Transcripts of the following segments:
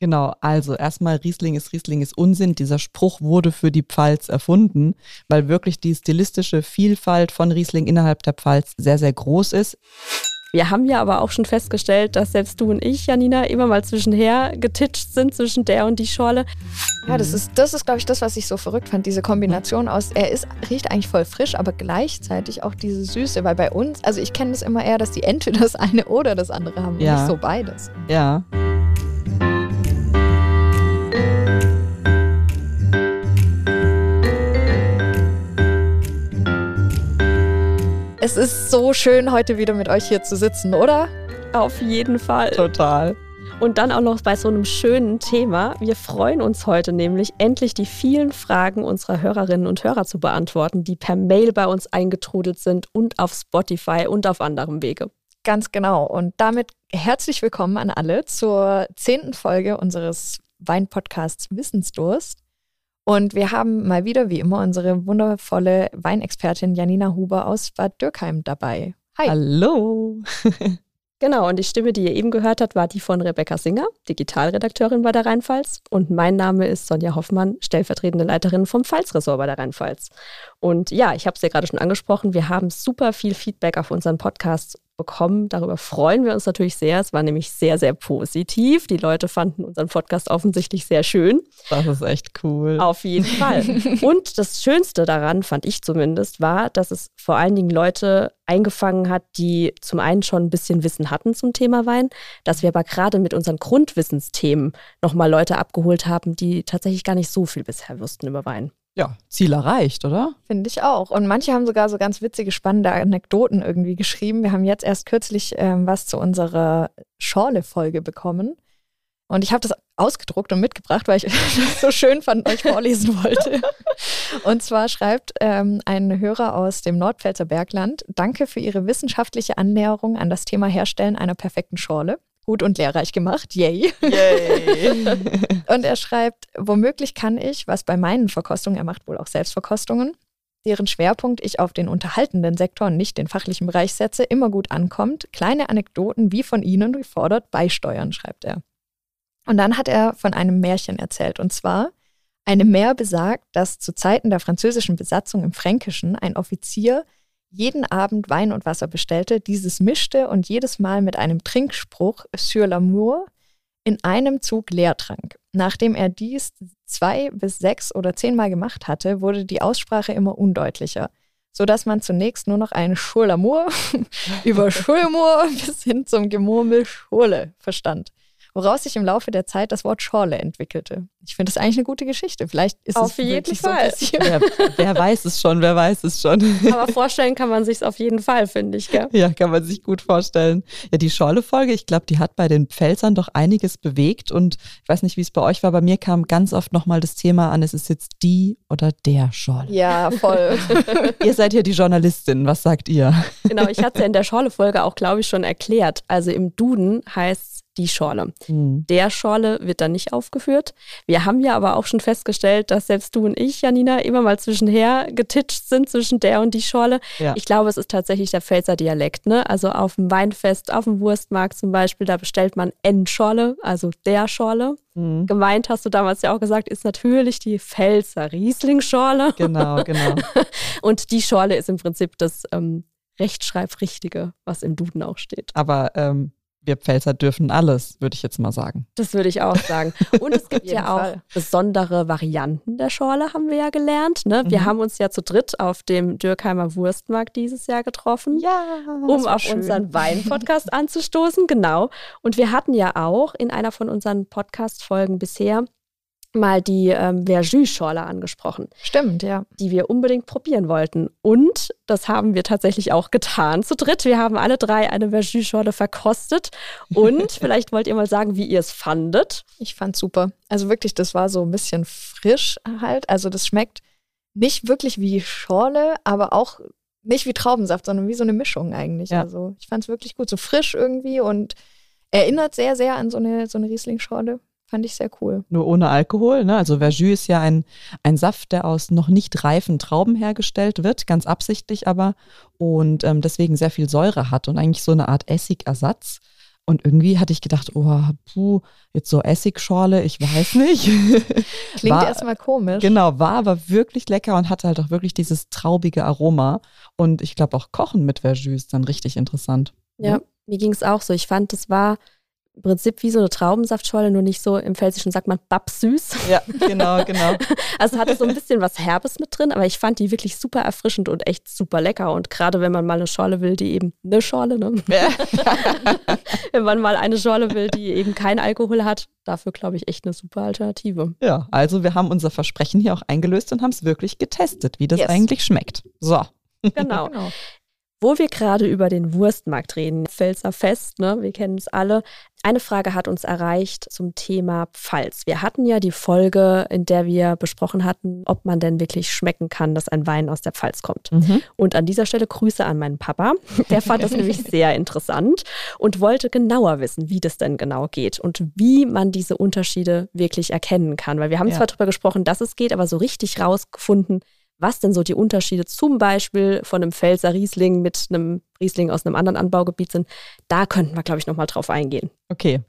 Genau, also erstmal Riesling ist Riesling ist Unsinn. Dieser Spruch wurde für die Pfalz erfunden, weil wirklich die stilistische Vielfalt von Riesling innerhalb der Pfalz sehr, sehr groß ist. Wir haben ja aber auch schon festgestellt, dass selbst du und ich, Janina, immer mal zwischenher getitscht sind zwischen der und die Schorle. Ja, das ist, das ist glaube ich, das, was ich so verrückt fand. Diese Kombination aus, er ist, riecht eigentlich voll frisch, aber gleichzeitig auch diese Süße. Weil bei uns, also ich kenne das immer eher, dass die entweder das eine oder das andere haben. Ja. Nicht so beides. Ja. Es ist so schön, heute wieder mit euch hier zu sitzen, oder? Auf jeden Fall. Total. Und dann auch noch bei so einem schönen Thema. Wir freuen uns heute nämlich, endlich die vielen Fragen unserer Hörerinnen und Hörer zu beantworten, die per Mail bei uns eingetrudelt sind und auf Spotify und auf anderem Wege. Ganz genau. Und damit herzlich willkommen an alle zur zehnten Folge unseres Weinpodcasts Wissensdurst. Und wir haben mal wieder, wie immer, unsere wundervolle Weinexpertin Janina Huber aus Bad Dürkheim dabei. Hi. Hallo. Genau, und die Stimme, die ihr eben gehört habt, war die von Rebecca Singer, Digitalredakteurin bei der Rheinpfalz. Und mein Name ist Sonja Hoffmann, stellvertretende Leiterin vom Pfalzressort bei der Rheinpfalz. Und ja, ich habe es ja gerade schon angesprochen, wir haben super viel Feedback auf unseren Podcast bekommen. Darüber freuen wir uns natürlich sehr. Es war nämlich sehr, sehr positiv. Die Leute fanden unseren Podcast offensichtlich sehr schön. Das ist echt cool. Auf jeden Fall. Und das Schönste daran, fand ich zumindest, war, dass es vor allen Dingen Leute eingefangen hat, die zum einen schon ein bisschen Wissen hatten zum Thema Wein, dass wir aber gerade mit unseren Grundwissensthemen nochmal Leute abgeholt haben, die tatsächlich gar nicht so viel bisher wussten über Wein. Ja, Ziel erreicht, oder? Finde ich auch. Und manche haben sogar so ganz witzige, spannende Anekdoten irgendwie geschrieben. Wir haben jetzt erst kürzlich ähm, was zu unserer Schorle-Folge bekommen. Und ich habe das ausgedruckt und mitgebracht, weil ich das so schön fand, euch vorlesen wollte. Und zwar schreibt ähm, ein Hörer aus dem Nordpfälzer Bergland, danke für Ihre wissenschaftliche Annäherung an das Thema Herstellen einer perfekten Schorle. Gut und lehrreich gemacht, yay. Yay. Und er schreibt, womöglich kann ich, was bei meinen Verkostungen, er macht wohl auch Selbstverkostungen, deren Schwerpunkt ich auf den unterhaltenden Sektor und nicht den fachlichen Bereich setze, immer gut ankommt, kleine Anekdoten wie von Ihnen gefordert beisteuern, schreibt er. Und dann hat er von einem Märchen erzählt. Und zwar, eine Mär besagt, dass zu Zeiten der französischen Besatzung im Fränkischen ein Offizier jeden Abend Wein und Wasser bestellte, dieses mischte und jedes Mal mit einem Trinkspruch sur l'amour in einem Zug leer trank. Nachdem er dies zwei bis sechs oder zehnmal gemacht hatte, wurde die Aussprache immer undeutlicher, sodass man zunächst nur noch ein Sur l'amour über Schulamour bis hin zum Gemurmel Schurle verstand woraus sich im Laufe der Zeit das Wort Schorle entwickelte. Ich finde das eigentlich eine gute Geschichte. Vielleicht ist Auf es jeden Fall. so wer, wer weiß es schon, wer weiß es schon. Aber vorstellen kann man sich auf jeden Fall, finde ich. Gell? Ja, kann man sich gut vorstellen. Ja, die Schorle-Folge, ich glaube, die hat bei den Pfälzern doch einiges bewegt. Und ich weiß nicht, wie es bei euch war. Bei mir kam ganz oft nochmal das Thema an, es ist jetzt die oder der Schorle. Ja, voll. Ihr seid ja die Journalistin. Was sagt ihr? Genau, ich hatte es ja in der Schorle-Folge auch, glaube ich, schon erklärt. Also im Duden heißt es die Schorle. Hm. Der Schorle wird dann nicht aufgeführt. Wir haben ja aber auch schon festgestellt, dass selbst du und ich, Janina, immer mal zwischenher getitscht sind zwischen der und die Schorle. Ja. Ich glaube, es ist tatsächlich der Pfälzer Dialekt. Ne? Also auf dem Weinfest, auf dem Wurstmarkt zum Beispiel, da bestellt man N-Schorle, also der Schorle. Hm. Gemeint, hast du damals ja auch gesagt, ist natürlich die Pfälzer Riesling-Schorle. Genau, genau. Und die Schorle ist im Prinzip das ähm, Rechtschreibrichtige, was im Duden auch steht. Aber ähm, wir Pfälzer dürfen alles, würde ich jetzt mal sagen. Das würde ich auch sagen. Und es gibt ja auch Fall. besondere Varianten der Schorle, haben wir ja gelernt. Ne? Wir Mhm. haben uns ja zu dritt auf dem Dürkheimer Wurstmarkt dieses Jahr getroffen. Ja, um auf unseren Wein-Podcast anzustoßen, genau. Und wir hatten ja auch in einer von unseren Podcast-Folgen bisher mal die ähm, Verjus-Schorle angesprochen, Stimmt, ja. die wir unbedingt probieren wollten. Und das haben wir tatsächlich auch getan zu dritt. Wir haben alle drei eine Verjus-Schorle verkostet. Und vielleicht wollt ihr mal sagen, wie ihr es fandet. Ich fand's super. Also wirklich, das war so ein bisschen frisch halt. Also das schmeckt nicht wirklich wie Schorle, aber auch nicht wie Traubensaft, sondern wie so eine Mischung eigentlich. Ja. Also ich fand's wirklich gut. So frisch irgendwie und erinnert sehr, sehr an so eine, so eine Riesling-Schorle. Fand ich sehr cool. Nur ohne Alkohol. Ne? Also Verjus ist ja ein, ein Saft, der aus noch nicht reifen Trauben hergestellt wird, ganz absichtlich aber. Und ähm, deswegen sehr viel Säure hat und eigentlich so eine Art Essigersatz. Und irgendwie hatte ich gedacht, oh, puh, jetzt so Essigschorle, ich weiß nicht. Klingt erstmal komisch. Genau, war aber wirklich lecker und hatte halt auch wirklich dieses traubige Aroma. Und ich glaube auch Kochen mit Verjus dann richtig interessant. Ja, mir ging es auch so. Ich fand, das war im Prinzip wie so eine Traubensaftschorle, nur nicht so im Pfälzischen sagt man babsüß. Ja, genau, genau. Also es hatte so ein bisschen was Herbes mit drin, aber ich fand die wirklich super erfrischend und echt super lecker. Und gerade wenn man mal eine Schorle will, die eben eine Schorle, ne? wenn man mal eine Schorle will, die eben kein Alkohol hat, dafür glaube ich echt eine super Alternative. Ja, also wir haben unser Versprechen hier auch eingelöst und haben es wirklich getestet, wie das Yes. eigentlich schmeckt. So. Genau. Genau. Wo wir gerade über den Wurstmarkt reden, Pfälzer Fest, ne, wir kennen es alle. Eine Frage hat uns erreicht zum Thema Pfalz. Wir hatten ja die Folge, in der wir besprochen hatten, ob man denn wirklich schmecken kann, dass ein Wein aus der Pfalz kommt. Mhm. Und an dieser Stelle Grüße an meinen Papa. Der fand das nämlich sehr interessant und wollte genauer wissen, wie das denn genau geht und wie man diese Unterschiede wirklich erkennen kann. Weil wir haben Ja. zwar darüber gesprochen, dass es geht, aber so richtig rausgefunden, was denn so die Unterschiede zum Beispiel von einem Pfälzer Riesling mit einem Riesling aus einem anderen Anbaugebiet sind, da könnten wir, glaube ich, nochmal drauf eingehen. Okay.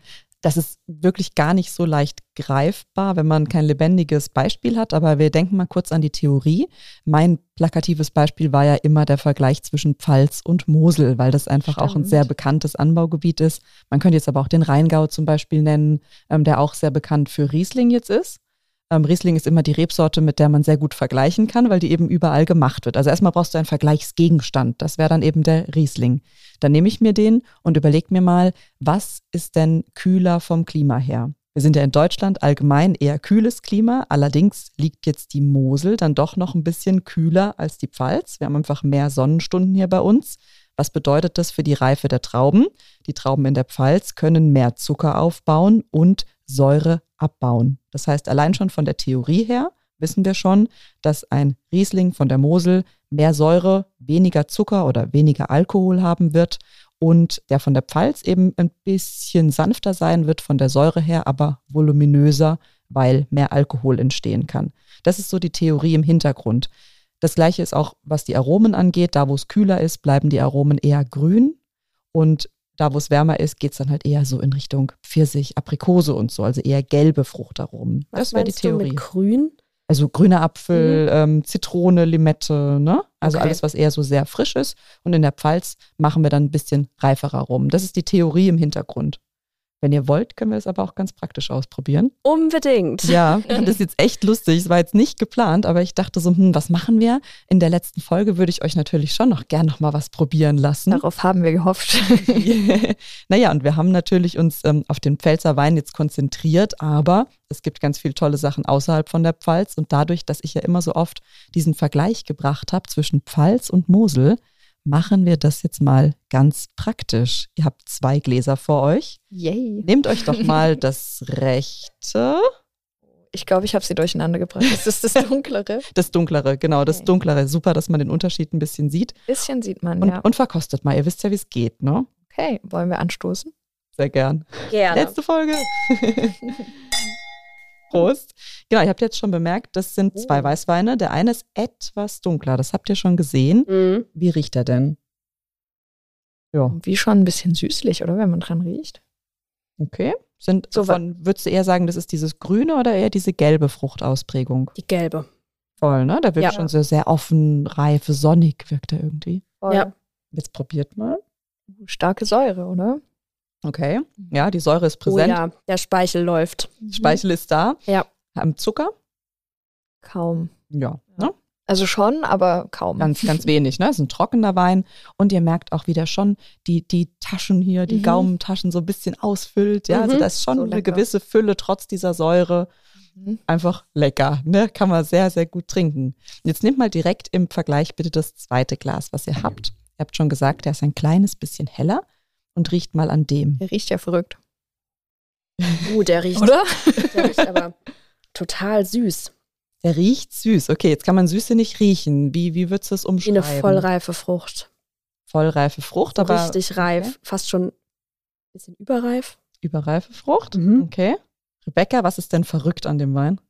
Das ist wirklich gar nicht so leicht greifbar, wenn man kein lebendiges Beispiel hat. Aber wir denken mal kurz an die Theorie. Mein plakatives Beispiel war ja immer der Vergleich zwischen Pfalz und Mosel, weil das einfach auch ein Stimmt. sehr bekanntes Anbaugebiet ist. Man könnte jetzt aber auch den Rheingau zum Beispiel nennen, ähm, der auch sehr bekannt für Riesling jetzt ist. Ähm, Riesling ist immer die Rebsorte, mit der man sehr gut vergleichen kann, weil die eben überall gemacht wird. Also erstmal brauchst du einen Vergleichsgegenstand. Das wäre dann eben der Riesling. Dann nehme ich mir den und überlege mir mal, was ist denn kühler vom Klima her? Wir sind ja in Deutschland allgemein eher kühles Klima. Allerdings liegt jetzt die Mosel dann doch noch ein bisschen kühler als die Pfalz. Wir haben einfach mehr Sonnenstunden hier bei uns. Was bedeutet das für die Reife der Trauben? Die Trauben in der Pfalz können mehr Zucker aufbauen und Säure abbauen. Das heißt, allein schon von der Theorie her wissen wir schon, dass ein Riesling von der Mosel mehr Säure, weniger Zucker oder weniger Alkohol haben wird und der von der Pfalz eben ein bisschen sanfter sein wird von der Säure her, aber voluminöser, weil mehr Alkohol entstehen kann. Das ist so die Theorie im Hintergrund. Das gleiche ist auch, was die Aromen angeht. Da, wo es kühler ist, bleiben die Aromen eher grün. Und da, wo es wärmer ist, geht es dann halt eher so in Richtung Pfirsich, Aprikose und so, also eher gelbe Fruchtaromen. Was das wäre die meinst du Theorie. mit Grün? Also grüner Apfel, ähm, Zitrone, Limette, ne? Also Okay. alles, was eher so sehr frisch ist. Und in der Pfalz machen wir dann ein bisschen reiferer rum. Das ist die Theorie im Hintergrund. Wenn ihr wollt, können wir es aber auch ganz praktisch ausprobieren. Unbedingt. Ja, und das ist jetzt echt lustig. Es war jetzt nicht geplant, aber ich dachte so, hm, was machen wir? In der letzten Folge würde ich euch natürlich schon noch gern noch mal was probieren lassen. Darauf haben wir gehofft. naja, und wir haben natürlich uns ähm, auf den Pfälzer Wein jetzt konzentriert, aber es gibt ganz viele tolle Sachen außerhalb von der Pfalz. Und dadurch, dass ich ja immer so oft diesen Vergleich gebracht habe zwischen Pfalz und Mosel, machen wir das jetzt mal ganz praktisch. Ihr habt zwei Gläser vor euch. Yay. Nehmt euch doch mal das rechte, Ich glaube, ich habe sie durcheinander gebracht. Das ist das Dunklere. das dunklere, genau, das Okay. dunklere. Super, dass man den Unterschied ein bisschen sieht. Bisschen sieht man, Und, ja. und verkostet mal. Ihr wisst ja, wie es geht, ne? Okay, wollen wir anstoßen? Sehr gern. Gerne. Letzte Folge. Prost. Genau, ihr habt jetzt schon bemerkt, das sind zwei Oh. Weißweine. Der eine ist etwas dunkler, das habt ihr schon gesehen. Mhm. Wie riecht er denn? Ja, Wie schon ein bisschen süßlich, oder? Wenn man dran riecht. okay. Sind So von, würdest du eher sagen, das ist dieses grüne oder eher diese gelbe Fruchtausprägung? Die gelbe. Voll, ne? Der wirkt Ja. schon so sehr offen, reif, sonnig wirkt er irgendwie. Voll. Ja. Jetzt probiert mal. Starke Säure, oder? Okay. Ja, die Säure ist Oh präsent. ja, der Speichel läuft. Speichel ist da. Ja. Haben Zucker? Kaum. Ja. Ne? Also schon, aber kaum. Ganz, ganz wenig, ne? ist ein trockener Wein. Und ihr merkt auch wieder schon, die, die Taschen hier, die Mhm. Gaumentaschen so ein bisschen ausfüllt. Ja, also Mhm. da ist schon So eine gewisse Fülle trotz dieser Säure. Mhm. Einfach lecker, ne? Kann man sehr, sehr gut trinken. Jetzt nehmt mal direkt im Vergleich bitte das zweite Glas, was ihr habt. Ihr habt schon gesagt, der ist ein kleines bisschen heller und riecht mal an dem. Der riecht ja verrückt. Uh, der riecht, Oder? der riecht aber total süß. Der riecht süß. Okay, jetzt kann man Süße nicht riechen. Wie, wie würdest du es Wie umschreiben? eine vollreife Frucht. Vollreife Frucht, So aber richtig reif. Fast schon ein bisschen überreif. überreife Frucht. Mhm. Okay. Rebecca, was ist denn verrückt an dem Wein?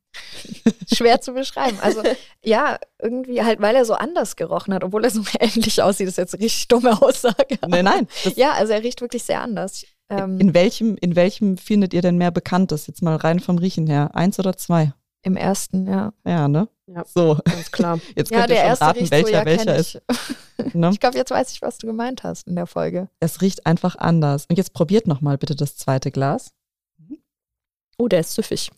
Schwer zu beschreiben. Also ja, irgendwie halt, weil er so anders gerochen hat, obwohl er so ähnlich aussieht. Das ist jetzt eine richtig dumme Aussage. Nein, nein. Ja, also er riecht wirklich sehr anders. Ähm, In welchem, in welchem findet ihr denn mehr Bekanntes? Jetzt mal rein vom Riechen her. Eins oder zwei? Im ersten, ja. Ja, ne? Ja. So, Ganz klar. jetzt Ja, könnt ihr der schon raten, welcher so, ja, welcher ist. ich. Ne? Ich glaube, jetzt weiß ich, was du gemeint hast in der Folge. Es riecht einfach anders. Und jetzt probiert nochmal bitte das zweite Glas. Oh, der ist süffig.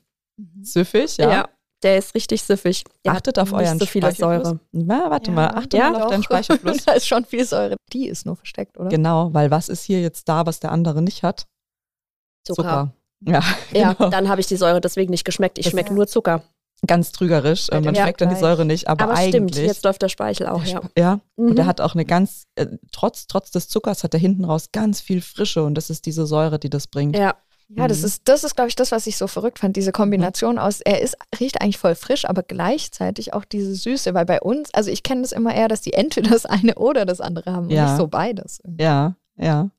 Süffig, ja. der ist richtig süffig. Der Achtet auf euren so viele. Säure. Na, warte Ja. mal, achte Ja, mal auf deinen. Speicherfluss. da ist schon viel Säure. Die ist nur versteckt, oder? genau, weil was ist hier jetzt da, was der andere nicht hat? Zucker. Ja, Ja, genau. dann habe ich die Säure deswegen nicht geschmeckt. Ich schmecke nur Zucker. ganz trügerisch. Äh, Man schmeckt dann die. Säure nicht, aber, Aber, eigentlich. stimmt, jetzt läuft der Speichel auch, ja. ja, und der Mhm. hat auch eine ganz, äh, trotz, trotz des Zuckers hat er hinten raus ganz viel Frische und das ist diese Säure, die das bringt. Ja, Ja, das Mhm. ist, das ist, glaube ich, das, was ich so verrückt fand. Diese Kombination aus, er ist, riecht eigentlich voll frisch, aber gleichzeitig auch diese Süße, weil bei uns, also ich kenne das immer eher, dass die entweder das eine oder das andere haben und Ja. nicht so beides. Ja, ja.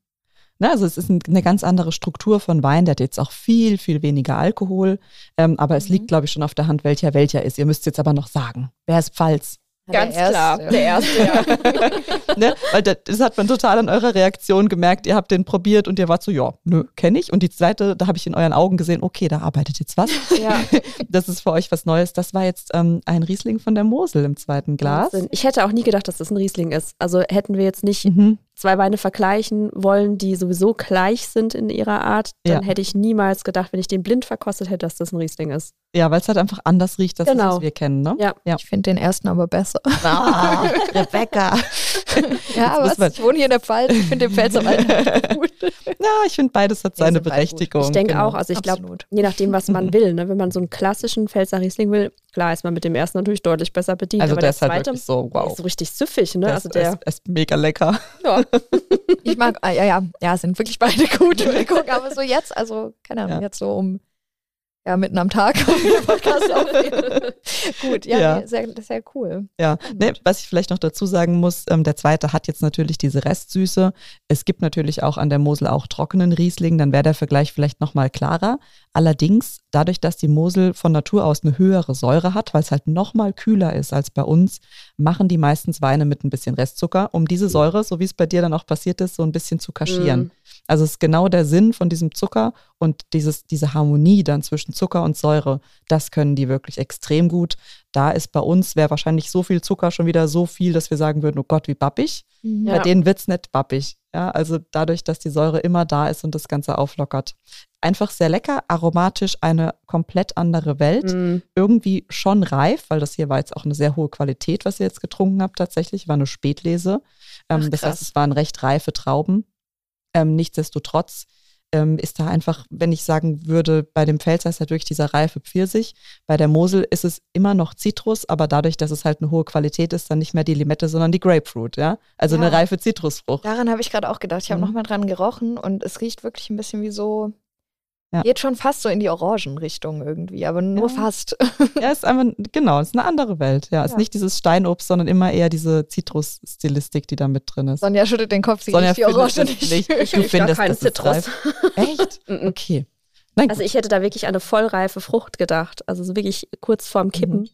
Na, also es ist ein, eine ganz andere Struktur von Wein, der hat jetzt auch viel, viel weniger Alkohol, ähm, aber es Mhm. liegt, glaube ich, schon auf der Hand, welcher welcher ist. Ihr müsst jetzt aber noch sagen, wer ist Pfalz? Ganz Der klar. erste. Der erste, ja. ne? Weil das, das hat man total an eurer Reaktion gemerkt. Ihr habt den probiert und ihr wart so, ja, nö, kenne ich. Und die zweite, da habe ich in euren Augen gesehen, okay, da arbeitet jetzt was. ja. Das ist für euch was Neues. Das war jetzt ähm, ein Riesling von der Mosel im zweiten Glas. Wahnsinn. Ich hätte auch nie gedacht, dass das ein Riesling ist. Also hätten wir jetzt nicht Mhm. Zwei Weine vergleichen wollen, die sowieso gleich sind in ihrer Art, dann Ja. hätte ich niemals gedacht, wenn ich den blind verkostet hätte, dass das ein Riesling ist. Ja, weil es halt einfach anders riecht, als das, Genau. was wir kennen, ne? Ja. Ja. Ich finde den ersten aber besser. Ah, Rebecca. Ja, aber ich wohne hier in der Pfalz, ich finde den Pfälzer Wein gut. Ja, ich finde, beides hat seine. Berechtigung. Ich denke genau. auch, also ich glaube, je nachdem, was man will, ne? wenn man so einen klassischen Pfälzer Riesling will, klar ist man mit dem ersten natürlich deutlich besser bedient, Also aber der der ist halt zweite wirklich so, der wow. ist so richtig süffig, ne? Der also ist, der, ist, ist mega lecker. ja. Ich mag, ah, ja, ja, ja, sind wirklich beide gut, aber so jetzt, also, keine Ahnung, Ja. jetzt so um, ja, mitten am Tag, Podcast aufnehmen. Gut, ja, Ja. Nee, sehr, sehr cool. Ja, ne, was ich vielleicht noch dazu sagen muss, ähm, der zweite hat jetzt natürlich diese Restsüße. Es gibt natürlich auch an der Mosel auch trockenen Riesling, dann wäre der Vergleich vielleicht nochmal klarer. Allerdings, dadurch, dass die Mosel von Natur aus eine höhere Säure hat, weil es halt nochmal kühler ist als bei uns, machen die meistens Weine mit ein bisschen Restzucker, um diese Säure, so wie es bei dir dann auch passiert ist, so ein bisschen zu kaschieren. Mm. Also es ist genau der Sinn von diesem Zucker und dieses, diese Harmonie dann zwischen Zucker und Säure, das können die wirklich extrem gut. Da ist bei uns, wäre wahrscheinlich so viel Zucker schon wieder so viel, dass wir sagen würden, oh Gott, wie bappig. Ja. Bei denen wird's nicht bappig. Ja, also dadurch, dass die Säure immer da ist und das Ganze auflockert. Einfach sehr lecker, aromatisch, eine komplett andere Welt. Mm. Irgendwie schon reif, weil das hier war jetzt auch eine sehr hohe Qualität, was ihr jetzt getrunken habt tatsächlich, war eine Spätlese. Ähm, Ach, das heißt, es waren recht reife Trauben. Ähm, nichtsdestotrotz ähm, ist da einfach, wenn ich sagen würde, bei dem Pfälzer ist wirklich dieser reife Pfirsich. Bei der Mosel ist es immer noch Zitrus, aber dadurch, dass es halt eine hohe Qualität ist, dann nicht mehr die Limette, sondern die Grapefruit, ja. Also Ja. eine reife Zitrusfrucht. Daran habe ich gerade auch gedacht. Ich habe Mhm. noch mal dran gerochen und es riecht wirklich ein bisschen wie so, Ja. geht schon fast so in die Orangenrichtung irgendwie, aber nur Ja. fast. Ja, ist einfach, genau, ist eine andere Welt. Ja, ist Ja. nicht dieses Steinobst, sondern immer eher diese Zitrusstilistik, die da mit drin ist. Sonja schüttelt den Kopf, sie Sonja die Orange es nicht. nicht. Ich Du riech da findest, keinen Zitrus. Echt? Okay. Nein, Also gut. ich hätte da wirklich an eine vollreife Frucht gedacht. Also so wirklich kurz vorm Kippen.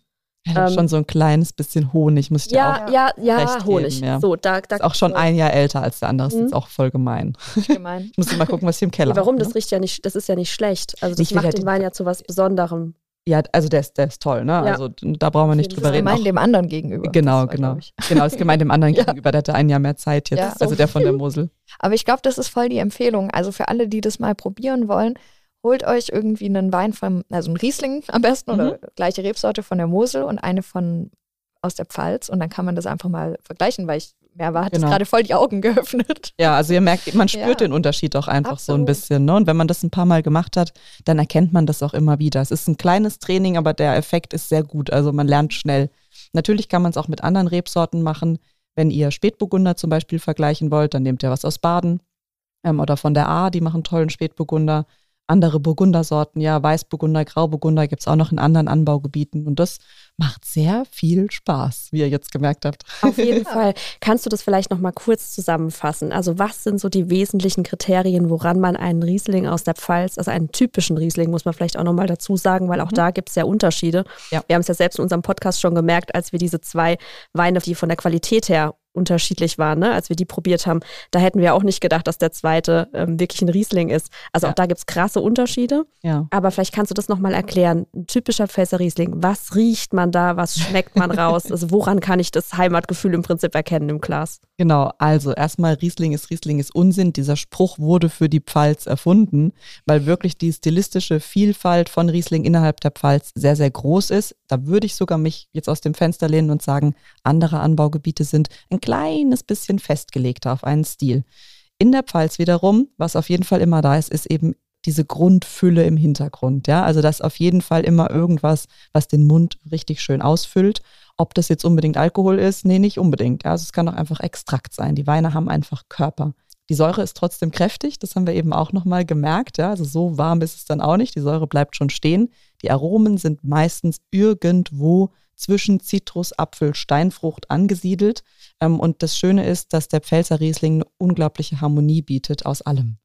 Ja, ähm, schon so ein kleines bisschen Honig, muss ich dir auch. Ja, ja, ja, recht Honig. geben, ja. So, da, da Ist auch schon so. ein Jahr älter als der andere. Ist Mhm. jetzt auch voll gemein. gemein. Ich muss mal gucken, was hier im Keller Nee, warum? ne? Das riecht ja nicht, das ist ja nicht schlecht. Also das Ich will macht ja den Wein ja zu was Besonderem. Ja, also der ist, der ist toll, ne? Ja. Also da brauchen wir nicht drüber reden. Gemein Auch, dem anderen gegenüber. genau, Das war, genau. Genau, ist gemeint dem anderen Ja. gegenüber. Der hatte ein Jahr mehr Zeit jetzt. Ja. Also der von der Mosel. Aber ich glaube, das ist voll die Empfehlung. Also für alle, die das mal probieren wollen, holt euch irgendwie einen Wein von, also einen Riesling am besten Mhm. oder gleiche Rebsorte von der Mosel und eine von aus der Pfalz und dann kann man das einfach mal vergleichen, weil ich mehr war, hat es Genau. gerade voll die Augen geöffnet. Ja, also ihr merkt, man spürt Ja. den Unterschied auch einfach so ein Absolut. bisschen. Ne? Und wenn man das ein paar Mal gemacht hat, dann erkennt man das auch immer wieder. Es ist ein kleines Training, aber der Effekt ist sehr gut. Also man lernt schnell. Natürlich kann man es auch mit anderen Rebsorten machen. Wenn ihr Spätburgunder zum Beispiel vergleichen wollt, dann nehmt ihr was aus Baden ähm, oder von der A, die machen tollen Spätburgunder. Andere Burgundersorten, ja, Weißburgunder, Grauburgunder gibt es auch noch in anderen Anbaugebieten. Und das macht sehr viel Spaß, wie ihr jetzt gemerkt habt. Auf jeden Fall. Kannst du das vielleicht noch mal kurz zusammenfassen? Also was sind so die wesentlichen Kriterien, woran man einen Riesling aus der Pfalz, also einen typischen Riesling, muss man vielleicht auch noch mal dazu sagen, weil auch Mhm. da gibt es ja Unterschiede. Ja. Wir haben es ja selbst in unserem Podcast schon gemerkt, als wir diese zwei Weine, die von der Qualität her unterschiedlich waren, ne? als wir die probiert haben. Da hätten wir auch nicht gedacht, dass der zweite ähm, wirklich ein Riesling ist. Also ja. auch da gibt es krasse Unterschiede. Ja. Aber vielleicht kannst du das nochmal erklären. Ein typischer Pfälzer Riesling, was riecht man da, was schmeckt man raus? Also woran kann ich das Heimatgefühl im Prinzip erkennen im Glas? Genau, also erstmal Riesling ist Riesling ist Unsinn. Dieser Spruch wurde für die Pfalz erfunden, weil wirklich die stilistische Vielfalt von Riesling innerhalb der Pfalz sehr, sehr groß ist. Da würde ich sogar mich jetzt aus dem Fenster lehnen und sagen, andere Anbaugebiete sind ein kleines bisschen festgelegter auf einen Stil. In der Pfalz wiederum, was auf jeden Fall immer da ist, ist eben diese Grundfülle im Hintergrund. Ja, also das auf jeden Fall immer irgendwas, was den Mund richtig schön ausfüllt. Ob das jetzt unbedingt Alkohol ist, nee, nicht unbedingt. Ja, also es kann auch einfach Extrakt sein. Die Weine haben einfach Körper. Die Säure ist trotzdem kräftig, das haben wir eben auch nochmal gemerkt. Ja? Also so warm ist es dann auch nicht, die Säure bleibt schon stehen. Die Aromen sind meistens irgendwo zwischen Zitrus, Apfel, Steinfrucht angesiedelt. Ähm, und das Schöne ist, dass der Pfälzer Riesling eine unglaubliche Harmonie bietet aus allem.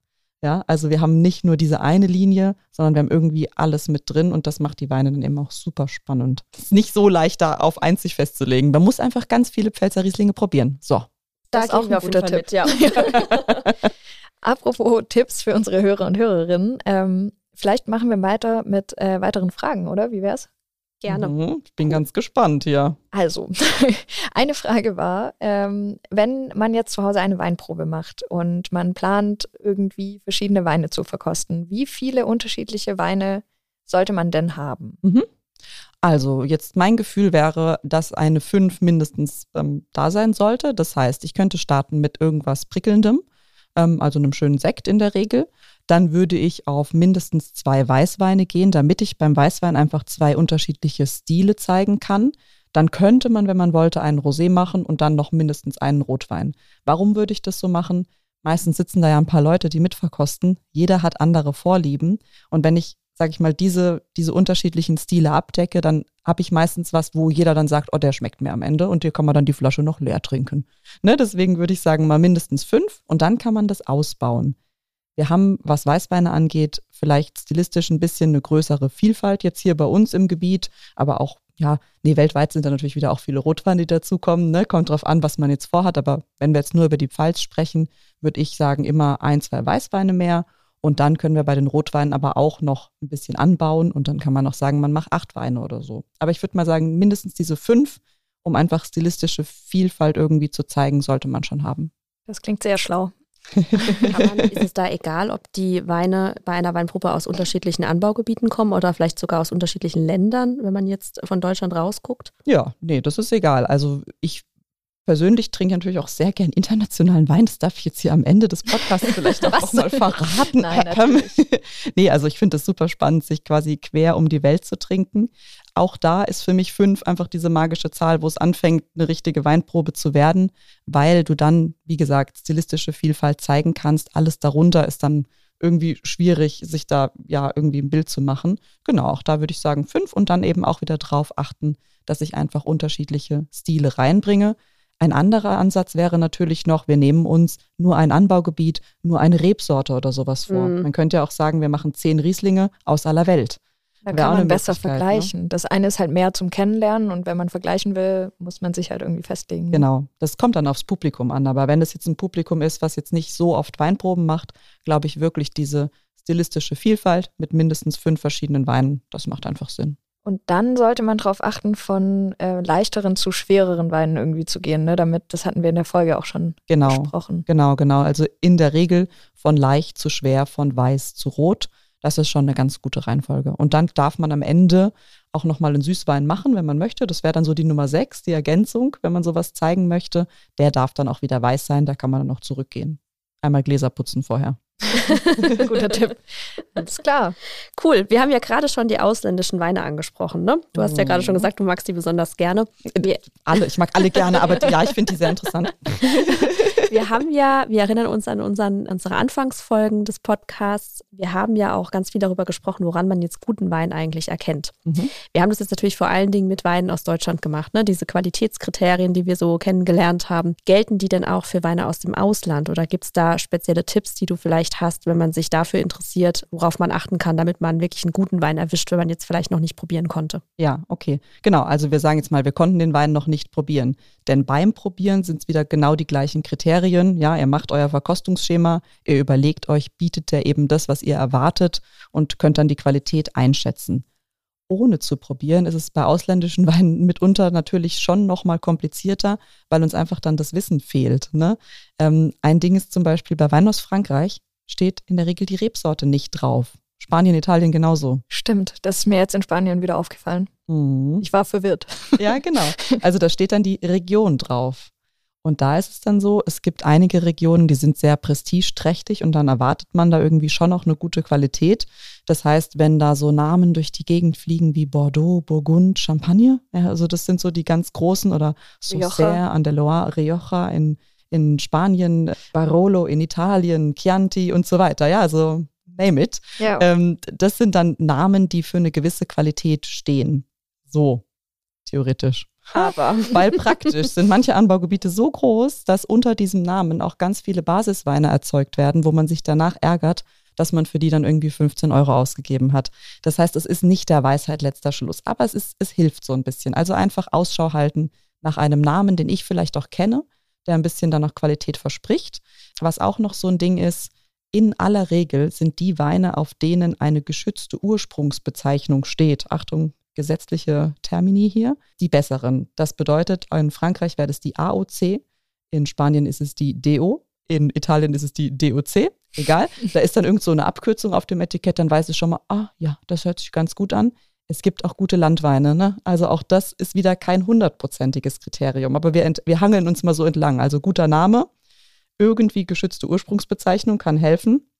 Ja, also wir haben nicht nur diese eine Linie, sondern wir haben irgendwie alles mit drin und das macht die Weine dann eben auch super spannend. Es ist nicht so leicht, da auf eins sich festzulegen. Man muss einfach ganz viele Pfälzer Rieslinge probieren. So. Da das ist auch ein guter Tipp. Mit, ja. Apropos Tipps für unsere Hörer und Hörerinnen. Ähm, vielleicht machen wir weiter mit äh, weiteren Fragen, oder? Wie wär's? Gerne. Mhm, ich bin ganz gespannt hier. Also, eine Frage war, ähm, wenn man jetzt zu Hause eine Weinprobe macht und man plant, irgendwie verschiedene Weine zu verkosten, wie viele unterschiedliche Weine sollte man denn haben? Mhm. Also, jetzt mein Gefühl wäre, dass eine 5 mindestens ähm, da sein sollte. Das heißt, ich könnte starten mit irgendwas Prickelndem, ähm, also einem schönen Sekt in der Regel dann würde ich auf mindestens zwei Weißweine gehen, damit ich beim Weißwein einfach zwei unterschiedliche Stile zeigen kann. Dann könnte man, wenn man wollte, einen Rosé machen und dann noch mindestens einen Rotwein. Warum würde ich das so machen? Meistens sitzen da ja ein paar Leute, die mitverkosten. Jeder hat andere Vorlieben. Und wenn ich sage ich mal, diese, diese unterschiedlichen Stile abdecke, dann habe ich meistens was, wo jeder dann sagt, oh, der schmeckt mir am Ende und hier kann man dann die Flasche noch leer trinken. Ne, deswegen würde ich sagen, mal mindestens fünf und dann kann man das ausbauen. Wir haben, was Weißweine angeht, vielleicht stilistisch ein bisschen eine größere Vielfalt jetzt hier bei uns im Gebiet, aber auch, ja, nee, weltweit sind da natürlich wieder auch viele Rotweine, die dazukommen. Ne? Kommt drauf an, was man jetzt vorhat. Aber wenn wir jetzt nur über die Pfalz sprechen, würde ich sagen, immer ein, zwei Weißweine mehr. Und dann können wir bei den Rotweinen aber auch noch ein bisschen anbauen. Und dann kann man noch sagen, man macht acht Weine oder so. Aber ich würde mal sagen, mindestens diese fünf, um einfach stilistische Vielfalt irgendwie zu zeigen, sollte man schon haben. Das klingt sehr schlau. Man, ist es da egal, ob die Weine bei einer Weinprobe aus unterschiedlichen Anbaugebieten kommen oder vielleicht sogar aus unterschiedlichen Ländern, wenn man jetzt von Deutschland rausguckt? Ja, nee, das ist egal. Also ich persönlich trinke natürlich auch sehr gern internationalen Wein. Das darf ich jetzt hier am Ende des Podcasts vielleicht auch, mal verraten. Nein, natürlich. nee, also ich finde es super spannend, sich quasi quer um die Welt zu trinken. Auch da ist für mich fünf einfach diese magische Zahl, wo es anfängt, eine richtige Weinprobe zu werden, weil du dann, wie gesagt, stilistische Vielfalt zeigen kannst. Alles darunter ist dann irgendwie schwierig, sich da ja irgendwie ein Bild zu machen. Genau, auch da würde ich sagen fünf und dann eben auch wieder drauf achten, dass ich einfach unterschiedliche Stile reinbringe. Ein anderer Ansatz wäre natürlich noch, wir nehmen uns nur ein Anbaugebiet, nur eine Rebsorte oder sowas vor. Mhm. Man könnte ja auch sagen, wir machen zehn Rieslinge aus aller Welt. Da kann man besser ne? vergleichen. Ne? Das eine ist halt mehr zum Kennenlernen und wenn man vergleichen will, muss man sich halt irgendwie festlegen. Genau, das kommt dann aufs Publikum an. Aber wenn es jetzt ein Publikum ist, was jetzt nicht so oft Weinproben macht, glaube ich wirklich diese stilistische Vielfalt mit mindestens fünf verschiedenen Weinen, das macht einfach Sinn. Und dann sollte man darauf achten, von äh, leichteren zu schwereren Weinen irgendwie zu gehen, ne? Damit, das hatten wir in der Folge auch schon genau, besprochen. Genau, genau. Also in der Regel von leicht zu schwer, von weiß zu rot. Das ist schon eine ganz gute Reihenfolge. Und dann darf man am Ende auch nochmal einen Süßwein machen, wenn man möchte. Das wäre dann so die Nummer sechs, die Ergänzung, wenn man sowas zeigen möchte. Der darf dann auch wieder weiß sein, da kann man dann noch zurückgehen. Einmal Gläser putzen vorher. Guter Tipp. Alles klar. Cool. Wir haben ja gerade schon die ausländischen Weine angesprochen. Ne? Du hast ja gerade schon gesagt, du magst die besonders gerne. Alle, ich mag alle gerne, aber ja, ich finde die sehr interessant. wir haben ja, wir erinnern uns an unseren, unsere Anfangsfolgen des Podcasts, wir haben ja auch ganz viel darüber gesprochen, woran man jetzt guten Wein eigentlich erkennt. Mhm. Wir haben das jetzt natürlich vor allen Dingen mit Weinen aus Deutschland gemacht. Ne? Diese Qualitätskriterien, die wir so kennengelernt haben, gelten die denn auch für Weine aus dem Ausland oder gibt es da spezielle Tipps, die du vielleicht hast, wenn man sich dafür interessiert, worauf man achten kann, damit man wirklich einen guten Wein erwischt, wenn man jetzt vielleicht noch nicht probieren konnte? Ja, okay. Genau, also wir sagen jetzt mal, wir konnten den Wein noch nicht probieren. Denn beim Probieren sind es wieder genau die gleichen Kriterien. Ja, ihr macht euer Verkostungsschema, ihr überlegt euch, bietet der eben das, was ihr erwartet und könnt dann die Qualität einschätzen. Ohne zu probieren ist es bei ausländischen Weinen mitunter natürlich schon nochmal komplizierter, weil uns einfach dann das Wissen fehlt. Ne? Ähm, ein Ding ist zum Beispiel bei Wein aus Frankreich steht in der Regel die Rebsorte nicht drauf. Spanien, Italien genauso. Stimmt, das ist mir jetzt in Spanien wieder aufgefallen. Mhm. Ich war verwirrt. Ja, genau. Also da steht dann die Region drauf. Und da ist es dann so, es gibt einige Regionen, die sind sehr prestigeträchtig und dann erwartet man da irgendwie schon noch eine gute Qualität. Das heißt, wenn da so Namen durch die Gegend fliegen wie Bordeaux, Burgund, Champagne, ja, also das sind so die ganz großen oder Saucer an der Loire, Rioja in, in Spanien, Barolo in Italien, Chianti und so weiter. Ja, also name it. Ja. Ähm, das sind dann Namen, die für eine gewisse Qualität stehen. So, theoretisch. Aber. Weil praktisch sind manche Anbaugebiete so groß, dass unter diesem Namen auch ganz viele Basisweine erzeugt werden, wo man sich danach ärgert, dass man für die dann irgendwie 15 Euro ausgegeben hat. Das heißt, es ist nicht der Weisheit letzter Schluss, aber es, ist, es hilft so ein bisschen. Also einfach Ausschau halten nach einem Namen, den ich vielleicht auch kenne, der ein bisschen dann noch Qualität verspricht. Was auch noch so ein Ding ist, in aller Regel sind die Weine, auf denen eine geschützte Ursprungsbezeichnung steht, Achtung, gesetzliche Termini hier, die besseren. Das bedeutet, in Frankreich wäre das die AOC, in Spanien ist es die DO, in Italien ist es die DOC, egal. Da ist dann irgend so eine Abkürzung auf dem Etikett, dann weiß ich schon mal, ah ja, das hört sich ganz gut an. Es gibt auch gute Landweine, ne? Also auch das ist wieder kein hundertprozentiges Kriterium, aber wir, wir hangeln uns mal so entlang. Also guter Name, irgendwie geschützte Ursprungsbezeichnung kann helfen.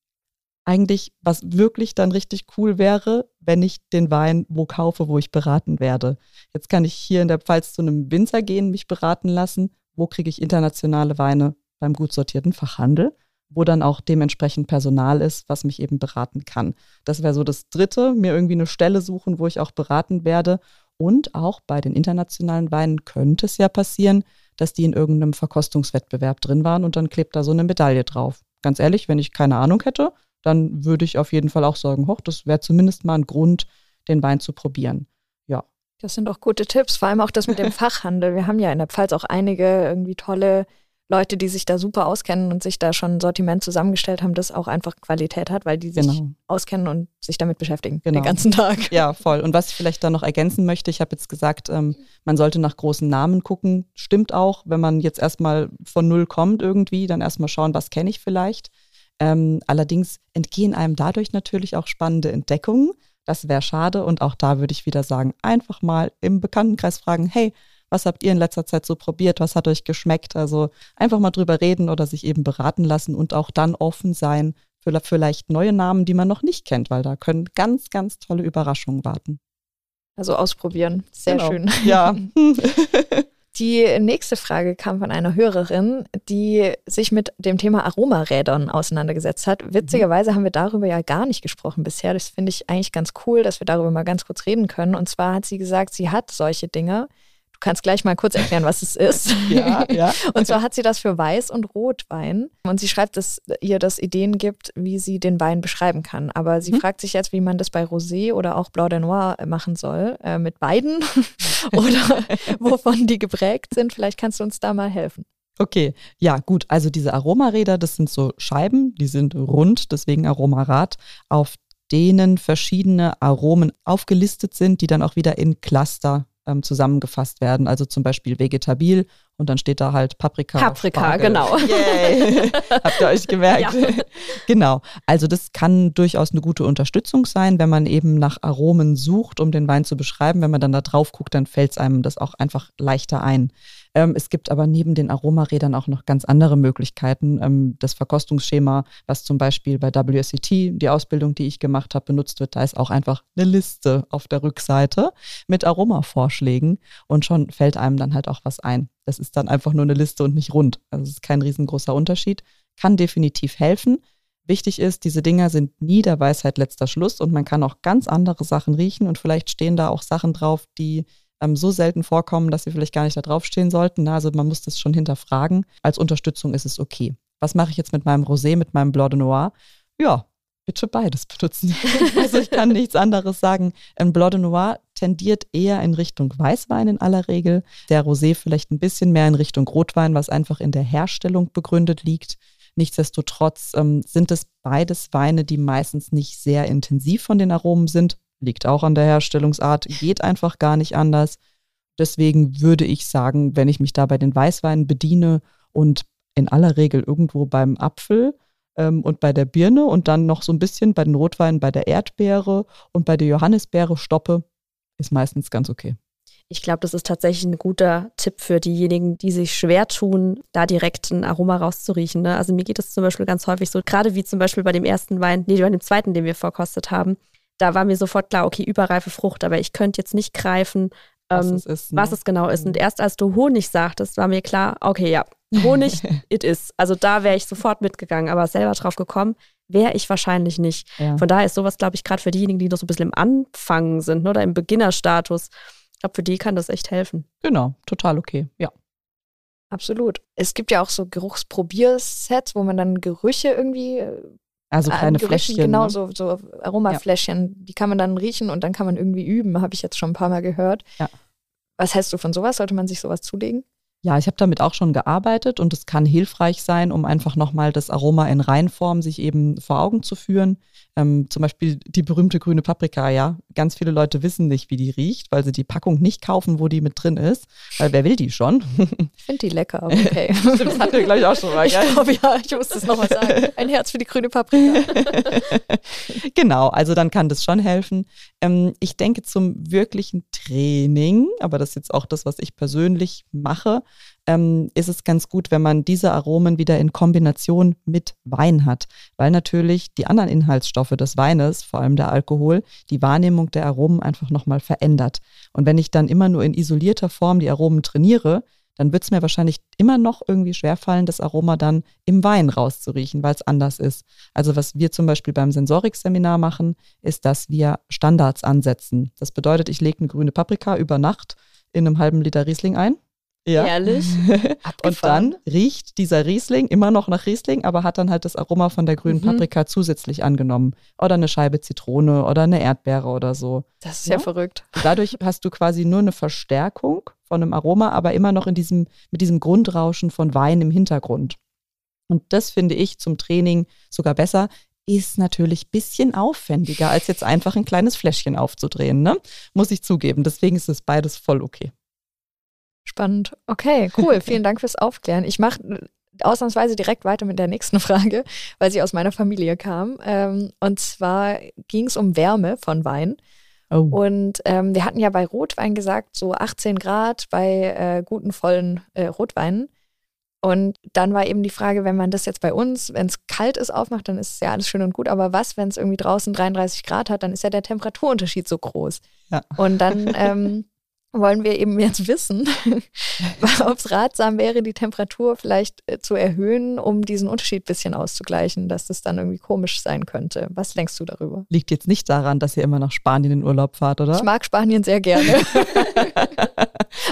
Eigentlich, was wirklich dann richtig cool wäre, wenn ich den Wein wo kaufe, wo ich beraten werde. Jetzt kann ich hier in der Pfalz zu einem Winzer gehen, mich beraten lassen. Wo kriege ich internationale Weine beim gut sortierten Fachhandel? wo dann auch dementsprechend Personal ist, was mich eben beraten kann. Das wäre so das Dritte, mir irgendwie eine Stelle suchen, wo ich auch beraten werde. Und auch bei den internationalen Weinen könnte es ja passieren, dass die in irgendeinem Verkostungswettbewerb drin waren und dann klebt da so eine Medaille drauf. Ganz ehrlich, wenn ich keine Ahnung hätte, dann würde ich auf jeden Fall auch sagen, hoch, das wäre zumindest mal ein Grund, den Wein zu probieren. Ja. Das sind auch gute Tipps, vor allem auch das mit dem Fachhandel. Wir haben ja in der Pfalz auch einige irgendwie tolle Leute, die sich da super auskennen und sich da schon ein Sortiment zusammengestellt haben, das auch einfach Qualität hat, weil die sich genau. auskennen und sich damit beschäftigen genau. den ganzen Tag. Ja, voll. Und was ich vielleicht da noch ergänzen möchte, ich habe jetzt gesagt, ähm, man sollte nach großen Namen gucken. Stimmt auch, wenn man jetzt erstmal von null kommt irgendwie, dann erstmal schauen, was kenne ich vielleicht. Ähm, allerdings entgehen einem dadurch natürlich auch spannende Entdeckungen. Das wäre schade und auch da würde ich wieder sagen, einfach mal im Bekanntenkreis fragen, hey, was habt ihr in letzter Zeit so probiert? Was hat euch geschmeckt? Also einfach mal drüber reden oder sich eben beraten lassen und auch dann offen sein für vielleicht neue Namen, die man noch nicht kennt, weil da können ganz, ganz tolle Überraschungen warten. Also ausprobieren. Sehr genau. schön. Ja. Die nächste Frage kam von einer Hörerin, die sich mit dem Thema Aromarädern auseinandergesetzt hat. Witzigerweise mhm. haben wir darüber ja gar nicht gesprochen bisher. Das finde ich eigentlich ganz cool, dass wir darüber mal ganz kurz reden können. Und zwar hat sie gesagt, sie hat solche Dinge Du kannst gleich mal kurz erklären, was es ist. ja, ja. Und zwar hat sie das für Weiß- und Rotwein. Und sie schreibt, dass ihr das Ideen gibt, wie sie den Wein beschreiben kann. Aber sie mhm. fragt sich jetzt, wie man das bei Rosé oder auch Blanc de Noir machen soll. Äh, mit beiden oder wovon die geprägt sind. Vielleicht kannst du uns da mal helfen. Okay, ja, gut. Also diese Aromaräder, das sind so Scheiben, die sind rund, deswegen Aromarad, auf denen verschiedene Aromen aufgelistet sind, die dann auch wieder in Cluster ähm, zusammengefasst werden. Also zum Beispiel vegetabil und dann steht da halt Paprika. Paprika, genau. Yay. Habt ihr euch gemerkt? Ja. Genau. Also das kann durchaus eine gute Unterstützung sein, wenn man eben nach Aromen sucht, um den Wein zu beschreiben. Wenn man dann da drauf guckt, dann fällt es einem das auch einfach leichter ein. Ähm, es gibt aber neben den Aromarädern auch noch ganz andere Möglichkeiten. Ähm, das Verkostungsschema, was zum Beispiel bei WSET, die Ausbildung, die ich gemacht habe, benutzt wird, da ist auch einfach eine Liste auf der Rückseite mit Aromavorschlägen und schon fällt einem dann halt auch was ein. Das ist dann einfach nur eine Liste und nicht rund. Also es ist kein riesengroßer Unterschied. Kann definitiv helfen. Wichtig ist, diese Dinger sind nie der Weisheit letzter Schluss und man kann auch ganz andere Sachen riechen und vielleicht stehen da auch Sachen drauf, die ähm, so selten vorkommen, dass sie vielleicht gar nicht da draufstehen sollten. Also man muss das schon hinterfragen. Als Unterstützung ist es okay. Was mache ich jetzt mit meinem Rosé, mit meinem Blanc de Noir? Ja, bitte beides benutzen. also ich kann nichts anderes sagen. Ein Blanc de Noir tendiert eher in Richtung Weißwein in aller Regel. Der Rosé vielleicht ein bisschen mehr in Richtung Rotwein, was einfach in der Herstellung begründet liegt. Nichtsdestotrotz ähm, sind es beides Weine, die meistens nicht sehr intensiv von den Aromen sind. Liegt auch an der Herstellungsart, geht einfach gar nicht anders. Deswegen würde ich sagen, wenn ich mich da bei den Weißweinen bediene und in aller Regel irgendwo beim Apfel ähm, und bei der Birne und dann noch so ein bisschen bei den Rotweinen bei der Erdbeere und bei der Johannisbeere stoppe, ist meistens ganz okay. Ich glaube, das ist tatsächlich ein guter Tipp für diejenigen, die sich schwer tun, da direkt ein Aroma rauszuriechen. Ne? Also mir geht es zum Beispiel ganz häufig so, gerade wie zum Beispiel bei dem ersten Wein, nee, bei dem zweiten, den wir verkostet haben, da war mir sofort klar, okay, überreife Frucht, aber ich könnte jetzt nicht greifen, was, ähm, es, ist, ne? was es genau ist. Und mhm. erst als du Honig sagtest, war mir klar, okay, ja, Honig, it is. Also da wäre ich sofort mitgegangen, aber selber drauf gekommen, wäre ich wahrscheinlich nicht. Ja. Von daher ist sowas, glaube ich, gerade für diejenigen, die noch so ein bisschen im Anfangen sind ne, oder im Beginnerstatus, ich glaube, für die kann das echt helfen. Genau, total okay, ja. Absolut. Es gibt ja auch so Geruchsprobiersets, wo man dann Gerüche irgendwie äh, also kleine Fläschchen. Genau, ne? so, so Aromafläschchen. Ja. Die kann man dann riechen und dann kann man irgendwie üben, habe ich jetzt schon ein paar Mal gehört. Ja. Was hältst du von sowas? Sollte man sich sowas zulegen? Ja, ich habe damit auch schon gearbeitet und es kann hilfreich sein, um einfach nochmal das Aroma in Reinform sich eben vor Augen zu führen. Ähm, zum Beispiel die berühmte grüne Paprika, ja. Ganz viele Leute wissen nicht, wie die riecht, weil sie die Packung nicht kaufen, wo die mit drin ist. Weil wer will die schon? Ich finde die lecker, aber okay. Stimmt, das hatten wir, glaube ich, auch schon mal, gell? Ich glaube, ja, ich muss das nochmal sagen. Ein Herz für die grüne Paprika. genau, also dann kann das schon helfen. Ähm, ich denke, zum wirklichen Training, aber das ist jetzt auch das, was ich persönlich mache, ähm, ist es ganz gut, wenn man diese Aromen wieder in Kombination mit Wein hat, weil natürlich die anderen Inhaltsstoffe des Weines, vor allem der Alkohol, die Wahrnehmung der Aromen einfach nochmal verändert. Und wenn ich dann immer nur in isolierter Form die Aromen trainiere, dann wird es mir wahrscheinlich immer noch irgendwie schwerfallen, das Aroma dann im Wein rauszuriechen, weil es anders ist. Also was wir zum Beispiel beim Sensorik-Seminar machen, ist, dass wir Standards ansetzen. Das bedeutet, ich lege eine grüne Paprika über Nacht in einem halben Liter Riesling ein ja. Ehrlich? und dann riecht dieser Riesling immer noch nach Riesling, aber hat dann halt das Aroma von der grünen mhm. Paprika zusätzlich angenommen. Oder eine Scheibe Zitrone oder eine Erdbeere oder so. Das ist ja, ja verrückt. Dadurch hast du quasi nur eine Verstärkung von einem Aroma, aber immer noch in diesem, mit diesem Grundrauschen von Wein im Hintergrund. Und das finde ich zum Training sogar besser. Ist natürlich ein bisschen aufwendiger, als jetzt einfach ein kleines Fläschchen aufzudrehen, ne? Muss ich zugeben. Deswegen ist es beides voll okay. Spannend. Okay, cool. Vielen Dank fürs Aufklären. Ich mache ausnahmsweise direkt weiter mit der nächsten Frage, weil sie aus meiner Familie kam. Ähm, und zwar ging es um Wärme von Wein. Oh. Und ähm, wir hatten ja bei Rotwein gesagt, so 18 Grad bei äh, guten, vollen äh, Rotweinen. Und dann war eben die Frage, wenn man das jetzt bei uns, wenn es kalt ist, aufmacht, dann ist es ja alles schön und gut. Aber was, wenn es irgendwie draußen 33 Grad hat, dann ist ja der Temperaturunterschied so groß. Ja. Und dann ähm, wollen wir eben jetzt wissen, ob es ratsam wäre, die Temperatur vielleicht äh, zu erhöhen, um diesen Unterschied ein bisschen auszugleichen, dass das dann irgendwie komisch sein könnte. Was denkst du darüber? Liegt jetzt nicht daran, dass ihr immer nach Spanien in Urlaub fahrt, oder? Ich mag Spanien sehr gerne.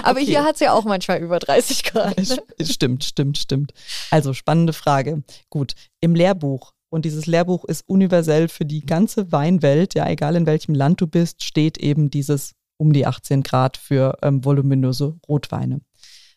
Aber okay. hier hat es ja auch manchmal über 30 Grad. Stimmt, stimmt, stimmt. Also spannende Frage. Gut, im Lehrbuch und dieses Lehrbuch ist universell für die ganze Weinwelt, ja, egal in welchem Land du bist, steht eben dieses um die 18 Grad für ähm, voluminöse Rotweine.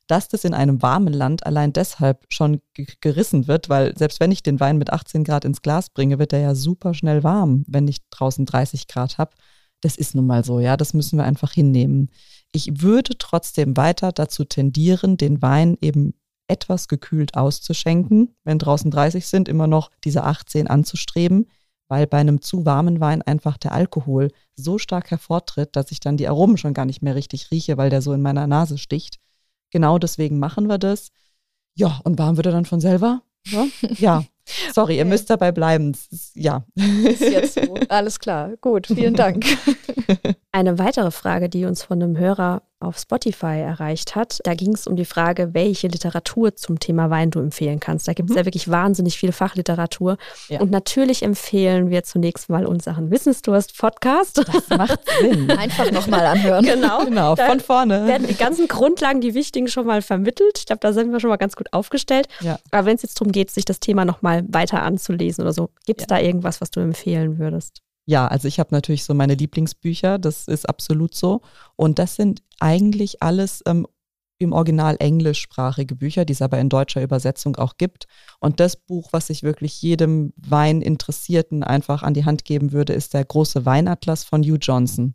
Dass das in einem warmen Land allein deshalb schon gerissen wird, weil selbst wenn ich den Wein mit 18 Grad ins Glas bringe, wird er ja super schnell warm, wenn ich draußen 30 Grad habe. Das ist nun mal so, ja, das müssen wir einfach hinnehmen. Ich würde trotzdem weiter dazu tendieren, den Wein eben etwas gekühlt auszuschenken, wenn draußen 30 sind, immer noch diese 18 anzustreben, weil bei einem zu warmen Wein einfach der Alkohol so stark hervortritt, dass ich dann die Aromen schon gar nicht mehr richtig rieche, weil der so in meiner Nase sticht. Genau deswegen machen wir das. Ja, und warm wird er dann von selber? Ja. ja. Sorry, okay. ihr müsst dabei bleiben. Ist, ja. Ist jetzt so. Alles klar. Gut, vielen Dank. Eine weitere Frage, die uns von einem Hörer auf Spotify erreicht hat. Da ging es um die Frage, welche Literatur zum Thema Wein du empfehlen kannst. Da gibt es mhm. ja wirklich wahnsinnig viel Fachliteratur. Ja. Und natürlich empfehlen wir zunächst mal unseren Wissensdurst-Podcast. Das macht Sinn. Einfach nochmal anhören. Genau. genau, von vorne. werden die ganzen Grundlagen, die wichtigen schon mal vermittelt. Ich glaube, da sind wir schon mal ganz gut aufgestellt. Ja. Aber wenn es jetzt darum geht, sich das Thema nochmal weiter anzulesen oder so, gibt es ja. da irgendwas, was du empfehlen würdest? Ja, also ich habe natürlich so meine Lieblingsbücher, das ist absolut so. Und das sind eigentlich alles ähm, im Original englischsprachige Bücher, die es aber in deutscher Übersetzung auch gibt. Und das Buch, was ich wirklich jedem Weininteressierten einfach an die Hand geben würde, ist der große Weinatlas von Hugh Johnson.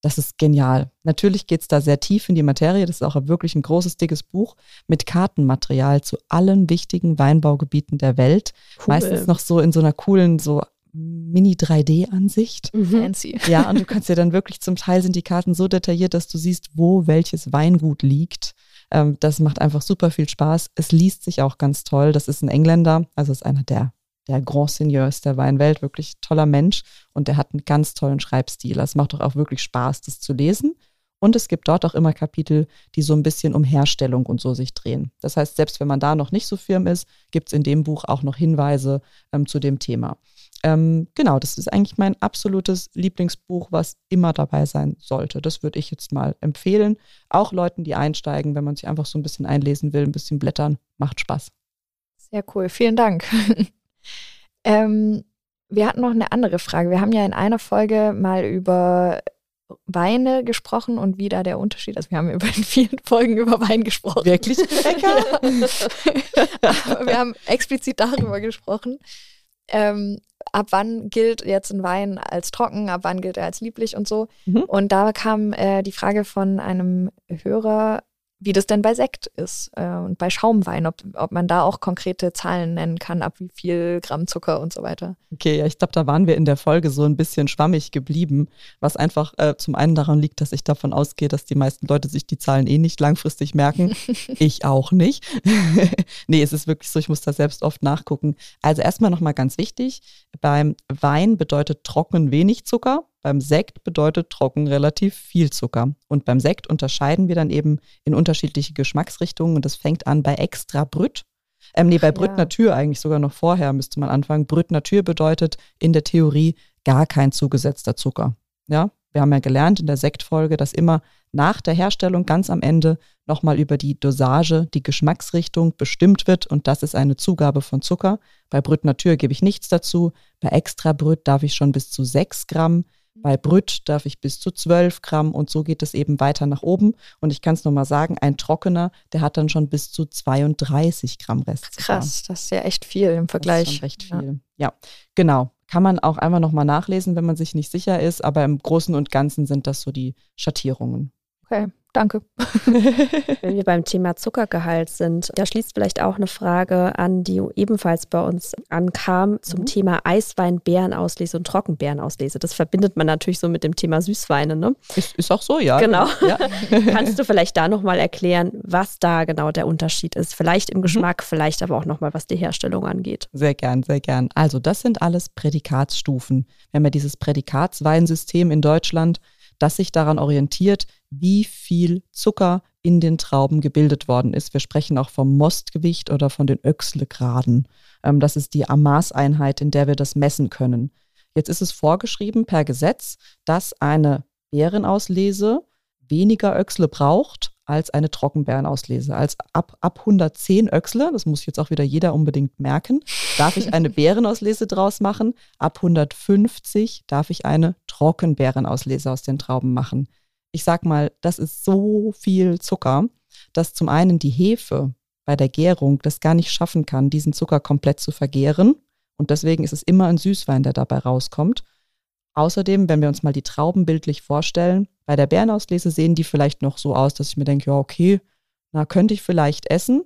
Das ist genial. Natürlich geht es da sehr tief in die Materie. Das ist auch wirklich ein großes, dickes Buch mit Kartenmaterial zu allen wichtigen Weinbaugebieten der Welt. Cool. Meistens noch so in so einer coolen, so Mini-3D-Ansicht. Mhm. Fancy. Ja, und du kannst dir dann wirklich, zum Teil sind die Karten so detailliert, dass du siehst, wo welches Weingut liegt. Ähm, das macht einfach super viel Spaß. Es liest sich auch ganz toll. Das ist ein Engländer, also ist einer der, der Grand Seigneurs der Weinwelt, wirklich toller Mensch. Und der hat einen ganz tollen Schreibstil. Es macht doch auch wirklich Spaß, das zu lesen. Und es gibt dort auch immer Kapitel, die so ein bisschen um Herstellung und so sich drehen. Das heißt, selbst wenn man da noch nicht so firm ist, gibt es in dem Buch auch noch Hinweise ähm, zu dem Thema ähm, genau, das ist eigentlich mein absolutes Lieblingsbuch, was immer dabei sein sollte. Das würde ich jetzt mal empfehlen. Auch Leuten, die einsteigen, wenn man sich einfach so ein bisschen einlesen will, ein bisschen blättern, macht Spaß. Sehr cool, vielen Dank. ähm, wir hatten noch eine andere Frage. Wir haben ja in einer Folge mal über Weine gesprochen und wie da der Unterschied ist. Wir haben über in vielen Folgen über Wein gesprochen. Wirklich? ja. wir haben explizit darüber gesprochen. Ähm, ab wann gilt jetzt ein Wein als trocken, ab wann gilt er als lieblich und so. Mhm. Und da kam äh, die Frage von einem Hörer, wie das denn bei Sekt ist äh, und bei Schaumwein, ob, ob man da auch konkrete Zahlen nennen kann, ab wie viel Gramm Zucker und so weiter. Okay, ja, ich glaube, da waren wir in der Folge so ein bisschen schwammig geblieben, was einfach äh, zum einen daran liegt, dass ich davon ausgehe, dass die meisten Leute sich die Zahlen eh nicht langfristig merken. ich auch nicht. nee, es ist wirklich so, ich muss da selbst oft nachgucken. Also erstmal nochmal ganz wichtig, beim Wein bedeutet trocken wenig Zucker, beim Sekt bedeutet trocken relativ viel Zucker. Und beim Sekt unterscheiden wir dann eben in unterschiedliche Geschmacksrichtungen und das fängt an bei extra Brüt. Ähm, nee, bei Brüt ja. Natur eigentlich sogar noch vorher müsste man anfangen. Brüt Natur bedeutet in der Theorie gar kein zugesetzter Zucker. Ja, wir haben ja gelernt in der Sektfolge, dass immer nach der Herstellung ganz am Ende nochmal über die Dosage, die Geschmacksrichtung bestimmt wird und das ist eine Zugabe von Zucker. Bei Brüt Natur gebe ich nichts dazu. Bei Extra Brüt darf ich schon bis zu 6 Gramm. Bei Brüt darf ich bis zu 12 Gramm und so geht es eben weiter nach oben. Und ich kann es nochmal sagen, ein trockener, der hat dann schon bis zu 32 Gramm Rest. Krass, das ist ja echt viel im Vergleich. Das ist schon recht viel. Ja. ja, genau. Kann man auch einfach nochmal nachlesen, wenn man sich nicht sicher ist, aber im Großen und Ganzen sind das so die Schattierungen. Okay, danke. Wenn wir beim Thema Zuckergehalt sind, da schließt vielleicht auch eine Frage an, die ebenfalls bei uns ankam zum mhm. Thema Eiswein, Beerenauslese und Trockenbeerenauslese. Das verbindet man natürlich so mit dem Thema Süßweine, ne? Ist, ist auch so, ja. Genau. Ja. Kannst du vielleicht da nochmal erklären, was da genau der Unterschied ist? Vielleicht im mhm. Geschmack, mhm. vielleicht aber auch nochmal, was die Herstellung angeht. Sehr gern, sehr gern. Also das sind alles Prädikatsstufen. Wir haben ja dieses Prädikatsweinsystem in Deutschland das sich daran orientiert, wie viel Zucker in den Trauben gebildet worden ist. Wir sprechen auch vom Mostgewicht oder von den Öchslegraden. Ähm, das ist die Maßeinheit, in der wir das messen können. Jetzt ist es vorgeschrieben per Gesetz, dass eine Beerenauslese weniger Öchsle braucht als eine Trockenbeerenauslese. Als ab, ab 110 Öchsle, das muss jetzt auch wieder jeder unbedingt merken, darf ich eine Beerenauslese draus machen. Ab 150 darf ich eine Trockenbeerenauslese aus den Trauben machen. Ich sag mal, das ist so viel Zucker, dass zum einen die Hefe bei der Gärung das gar nicht schaffen kann, diesen Zucker komplett zu vergären. Und deswegen ist es immer ein Süßwein, der dabei rauskommt. Außerdem, wenn wir uns mal die Trauben bildlich vorstellen, bei der Bärenauslese sehen die vielleicht noch so aus, dass ich mir denke, ja, okay, na, könnte ich vielleicht essen.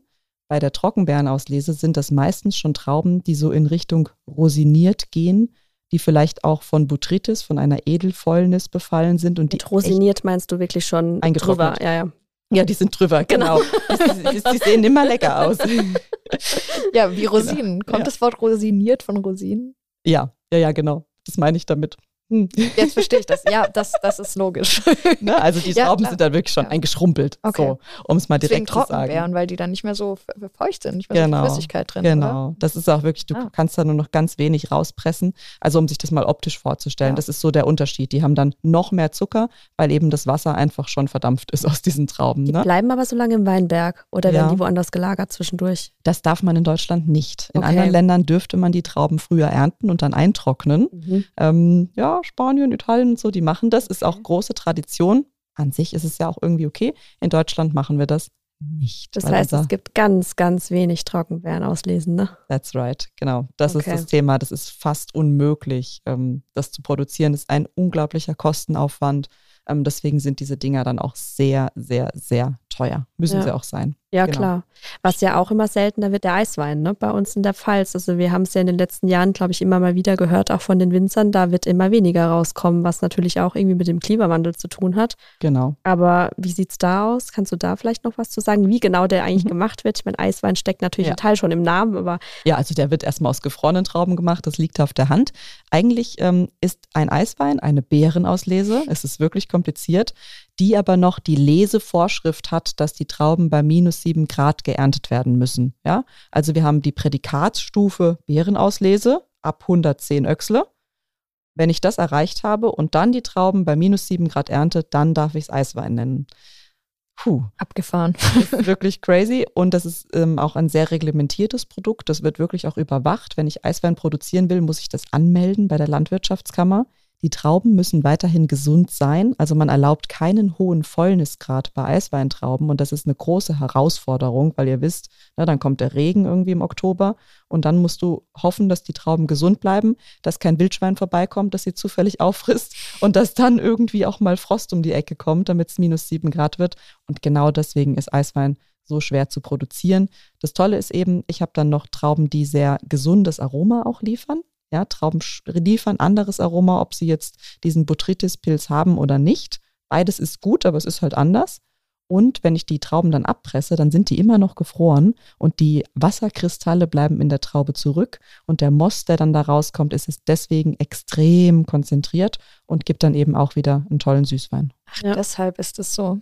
Bei der Trockenbeerenauslese sind das meistens schon Trauben, die so in Richtung rosiniert gehen, die vielleicht auch von Botrytis, von einer Edelfäulnis befallen sind. Und die Mit rosiniert meinst du wirklich schon drüber? Ja, ja. Ja, die sind drüber, genau. genau. die, die, sehen immer lecker aus. ja, wie Rosinen. Genau. Kommt ja. das Wort rosiniert von Rosinen? Ja, ja, ja, genau. Das meine ich damit. Hm. Jetzt verstehe ich das. Ja, das, das ist logisch. Ne? Also die Trauben ja, sind dann wirklich schon ja. eingeschrumpelt, okay. so, um es mal direkt Deswegen zu sagen. Trockenbeeren, weil die dann nicht mehr so feucht sind, nicht mehr genau. so viel Flüssigkeit drin. Genau, oder? das ist auch wirklich, du ah. kannst da nur noch ganz wenig rauspressen. Also um sich das mal optisch vorzustellen, ja. das ist so der Unterschied. Die haben dann noch mehr Zucker, weil eben das Wasser einfach schon verdampft ist aus diesen Trauben. Die ne? bleiben aber so lange im Weinberg oder werden die woanders gelagert zwischendurch? Das darf man in Deutschland nicht. In okay. anderen Ländern dürfte man die Trauben früher ernten und dann eintrocknen. Mhm. Ähm, ja, Spanien, Italien und so, die machen das. Ist auch große Tradition. An sich ist es ja auch irgendwie okay. In Deutschland machen wir das nicht. Das heißt, es gibt ganz, ganz wenig Trockenbeeren auslesen, ne? That's right, genau. Das okay. ist das Thema. Das ist fast unmöglich, ähm, das zu produzieren. Das ist ein unglaublicher Kostenaufwand. Ähm, deswegen sind diese Dinger dann auch sehr, sehr, sehr teuer. Müssen ja. sie auch sein. Ja, genau. klar. Was ja auch immer seltener wird, der Eiswein, ne? Bei uns in der Pfalz. Also wir haben es ja in den letzten Jahren, glaube ich, immer mal wieder gehört, auch von den Winzern, da wird immer weniger rauskommen, was natürlich auch irgendwie mit dem Klimawandel zu tun hat. Genau. Aber wie sieht es da aus? Kannst du da vielleicht noch was zu sagen, wie genau der eigentlich mhm. gemacht wird? Ich meine, Eiswein steckt natürlich ja. ein Teil schon im Namen, aber. Ja, also der wird erstmal aus gefrorenen Trauben gemacht, das liegt auf der Hand. Eigentlich ähm, ist ein Eiswein eine Beerenauslese. Es ist wirklich kompliziert die aber noch die Lesevorschrift hat, dass die Trauben bei minus sieben Grad geerntet werden müssen. Ja? Also wir haben die Prädikatsstufe Beerenauslese ab 110 Öchsle. Wenn ich das erreicht habe und dann die Trauben bei minus sieben Grad ernte, dann darf ich es Eiswein nennen. Puh. Abgefahren. Wirklich crazy und das ist ähm, auch ein sehr reglementiertes Produkt. Das wird wirklich auch überwacht. Wenn ich Eiswein produzieren will, muss ich das anmelden bei der Landwirtschaftskammer. Die Trauben müssen weiterhin gesund sein. Also man erlaubt keinen hohen Fäulnisgrad bei Eisweintrauben. Und das ist eine große Herausforderung, weil ihr wisst, na, dann kommt der Regen irgendwie im Oktober und dann musst du hoffen, dass die Trauben gesund bleiben, dass kein Wildschwein vorbeikommt, das sie zufällig auffrisst und dass dann irgendwie auch mal Frost um die Ecke kommt, damit es minus sieben Grad wird. Und genau deswegen ist Eiswein so schwer zu produzieren. Das Tolle ist eben, ich habe dann noch Trauben, die sehr gesundes Aroma auch liefern. Ja, Trauben liefern anderes Aroma, ob sie jetzt diesen Botrytis-Pilz haben oder nicht. Beides ist gut, aber es ist halt anders. Und wenn ich die Trauben dann abpresse, dann sind die immer noch gefroren und die Wasserkristalle bleiben in der Traube zurück und der Most, der dann da rauskommt, ist es deswegen extrem konzentriert und gibt dann eben auch wieder einen tollen Süßwein. Ach, ja. deshalb ist es so.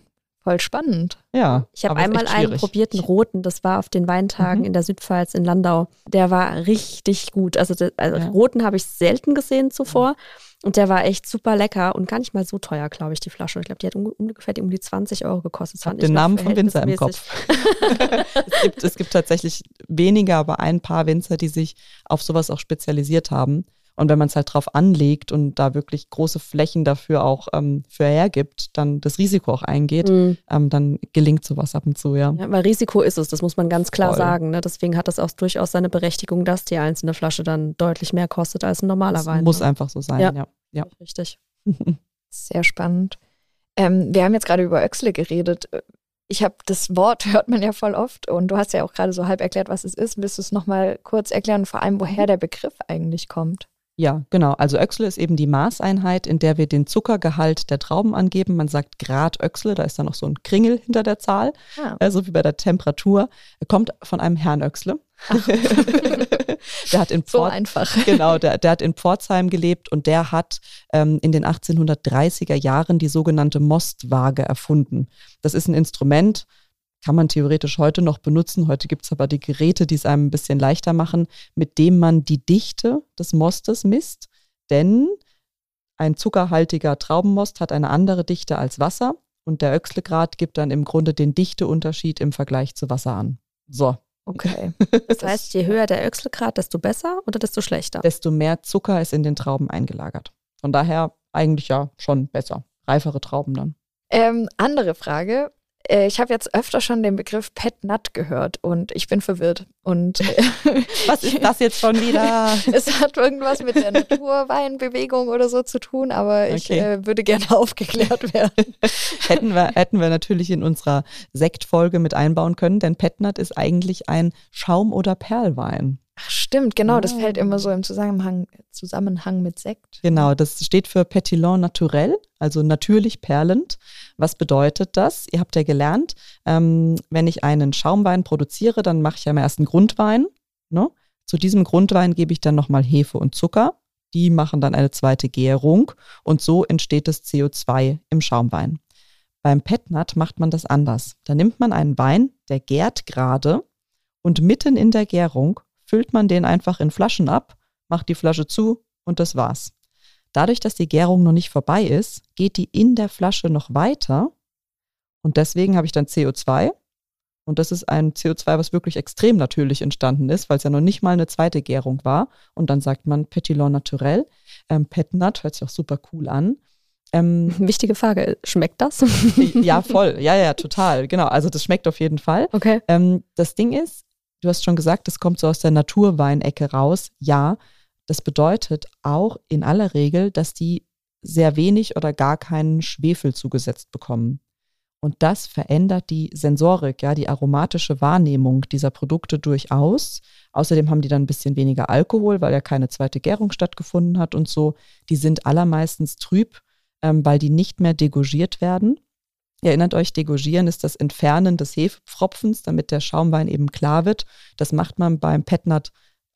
Voll spannend. Ja. Ich habe einmal einen probiert, einen roten, das war auf den Weintagen mhm. in der Südpfalz in Landau. Der war richtig gut. Also, das, also ja. roten habe ich selten gesehen zuvor. Und der war echt super lecker und gar nicht mal so teuer, glaube ich, die Flasche. Ich glaube, die hat ungefähr um die 20 Euro gekostet. Ich habe den Namen vom Winzer im Kopf. es, gibt, es gibt tatsächlich weniger, aber ein paar Winzer, die sich auf sowas auch spezialisiert haben. Und wenn man es halt drauf anlegt und da wirklich große Flächen dafür auch ähm, für hergibt, dann das Risiko auch eingeht, mhm. ähm, dann gelingt sowas ab und zu, ja. ja. Weil Risiko ist es, das muss man ganz klar Voll. sagen. Ne? Deswegen hat das auch durchaus seine Berechtigung, dass die einzelne Flasche dann deutlich mehr kostet als ein normaler das Wein. Muss ne? einfach so sein, ja. ja. ja. Richtig. Sehr spannend. Ähm, wir haben jetzt gerade über Öxle geredet. Ich habe das Wort, hört man ja voll oft und du hast ja auch gerade so halb erklärt, was es ist. Willst du es nochmal kurz erklären vor allem, woher der Begriff eigentlich kommt? Ja, genau. Also Öxle ist eben die Maßeinheit, in der wir den Zuckergehalt der Trauben angeben. Man sagt Grad Öxle, da ist dann noch so ein Kringel hinter der Zahl, ah. äh, so wie bei der Temperatur. Er kommt von einem Herrn Öxle. der hat in Port, so einfach. Genau, der, der hat in Pforzheim gelebt und der hat ähm, in den 1830er Jahren die sogenannte Mostwaage erfunden. Das ist ein Instrument, kann man theoretisch heute noch benutzen. Heute gibt es aber die Geräte, die es einem ein bisschen leichter machen, mit dem man die Dichte des Mostes misst. Denn ein zuckerhaltiger Traubenmost hat eine andere Dichte als Wasser und der Öxlegrad gibt dann im Grunde den Dichteunterschied im Vergleich zu Wasser an. So. Okay. Das heißt, je höher der Öxlegrad, desto besser oder desto schlechter? Desto mehr Zucker ist in den Trauben eingelagert. Von daher eigentlich ja schon besser. Reifere Trauben dann. Ähm, andere Frage. Äh, ich habe jetzt öfter schon den Begriff Pet Nut gehört und ich bin verwirrt. Und was ist das jetzt schon wieder? es hat irgendwas mit der Naturweinbewegung oder so zu tun, aber ich okay. äh, würde gerne aufgeklärt werden. hätten, wir, hätten wir natürlich in unserer Sektfolge mit einbauen können, denn Pet Nut ist eigentlich ein Schaum- oder Perlwein. Stimmt, genau. Das fällt immer so im Zusammenhang, Zusammenhang mit Sekt. Genau, das steht für Petillon naturel, also natürlich perlend. Was bedeutet das? Ihr habt ja gelernt, ähm, wenn ich einen Schaumwein produziere, dann mache ich ja immer erst einen Grundwein. Ne? Zu diesem Grundwein gebe ich dann nochmal Hefe und Zucker. Die machen dann eine zweite Gärung und so entsteht das CO2 im Schaumwein. Beim Petnat macht man das anders. Da nimmt man einen Wein, der gärt gerade und mitten in der Gärung füllt man den einfach in Flaschen ab, macht die Flasche zu und das war's. Dadurch, dass die Gärung noch nicht vorbei ist, geht die in der Flasche noch weiter und deswegen habe ich dann CO2 und das ist ein CO2, was wirklich extrem natürlich entstanden ist, weil es ja noch nicht mal eine zweite Gärung war. Und dann sagt man Petillon naturel. Ähm, Petnat hört sich auch super cool an. Ähm, Wichtige Frage, schmeckt das? ja, voll. Ja, ja, total. Genau. Also das schmeckt auf jeden Fall. Okay. Ähm, das Ding ist, du hast schon gesagt, das kommt so aus der Naturweinecke raus. Ja, das bedeutet auch in aller Regel, dass die sehr wenig oder gar keinen Schwefel zugesetzt bekommen. Und das verändert die Sensorik, ja, die aromatische Wahrnehmung dieser Produkte durchaus. Außerdem haben die dann ein bisschen weniger Alkohol, weil ja keine zweite Gärung stattgefunden hat und so. Die sind allermeistens trüb ähm, weil die nicht mehr degorgiert werden. Ihr erinnert euch, degorgieren ist das Entfernen des Hefepfropfens, damit der Schaumwein eben klar wird. Das macht man beim Petnat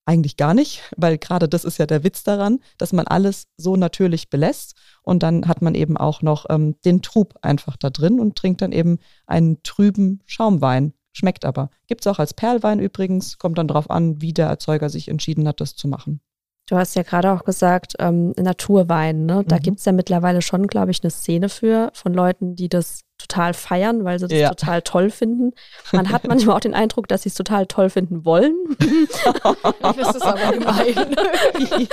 eigentlich gar nicht, weil gerade das ist ja der Witz daran, dass man alles so natürlich belässt und dann hat man eben auch noch ähm, den Trub einfach da drin und trinkt dann eben einen trüben Schaumwein. Schmeckt aber. Gibt es auch als Perlwein übrigens, kommt dann darauf an, wie der Erzeuger sich entschieden hat, das zu machen. Du hast ja gerade auch gesagt, ähm, Naturwein, ne? Da mhm. gibt es ja mittlerweile schon, glaube ich, eine Szene für von Leuten, die das total feiern, weil sie das ja. total toll finden. Man hat manchmal auch den Eindruck, dass sie es total toll finden wollen. das ist aber gemein.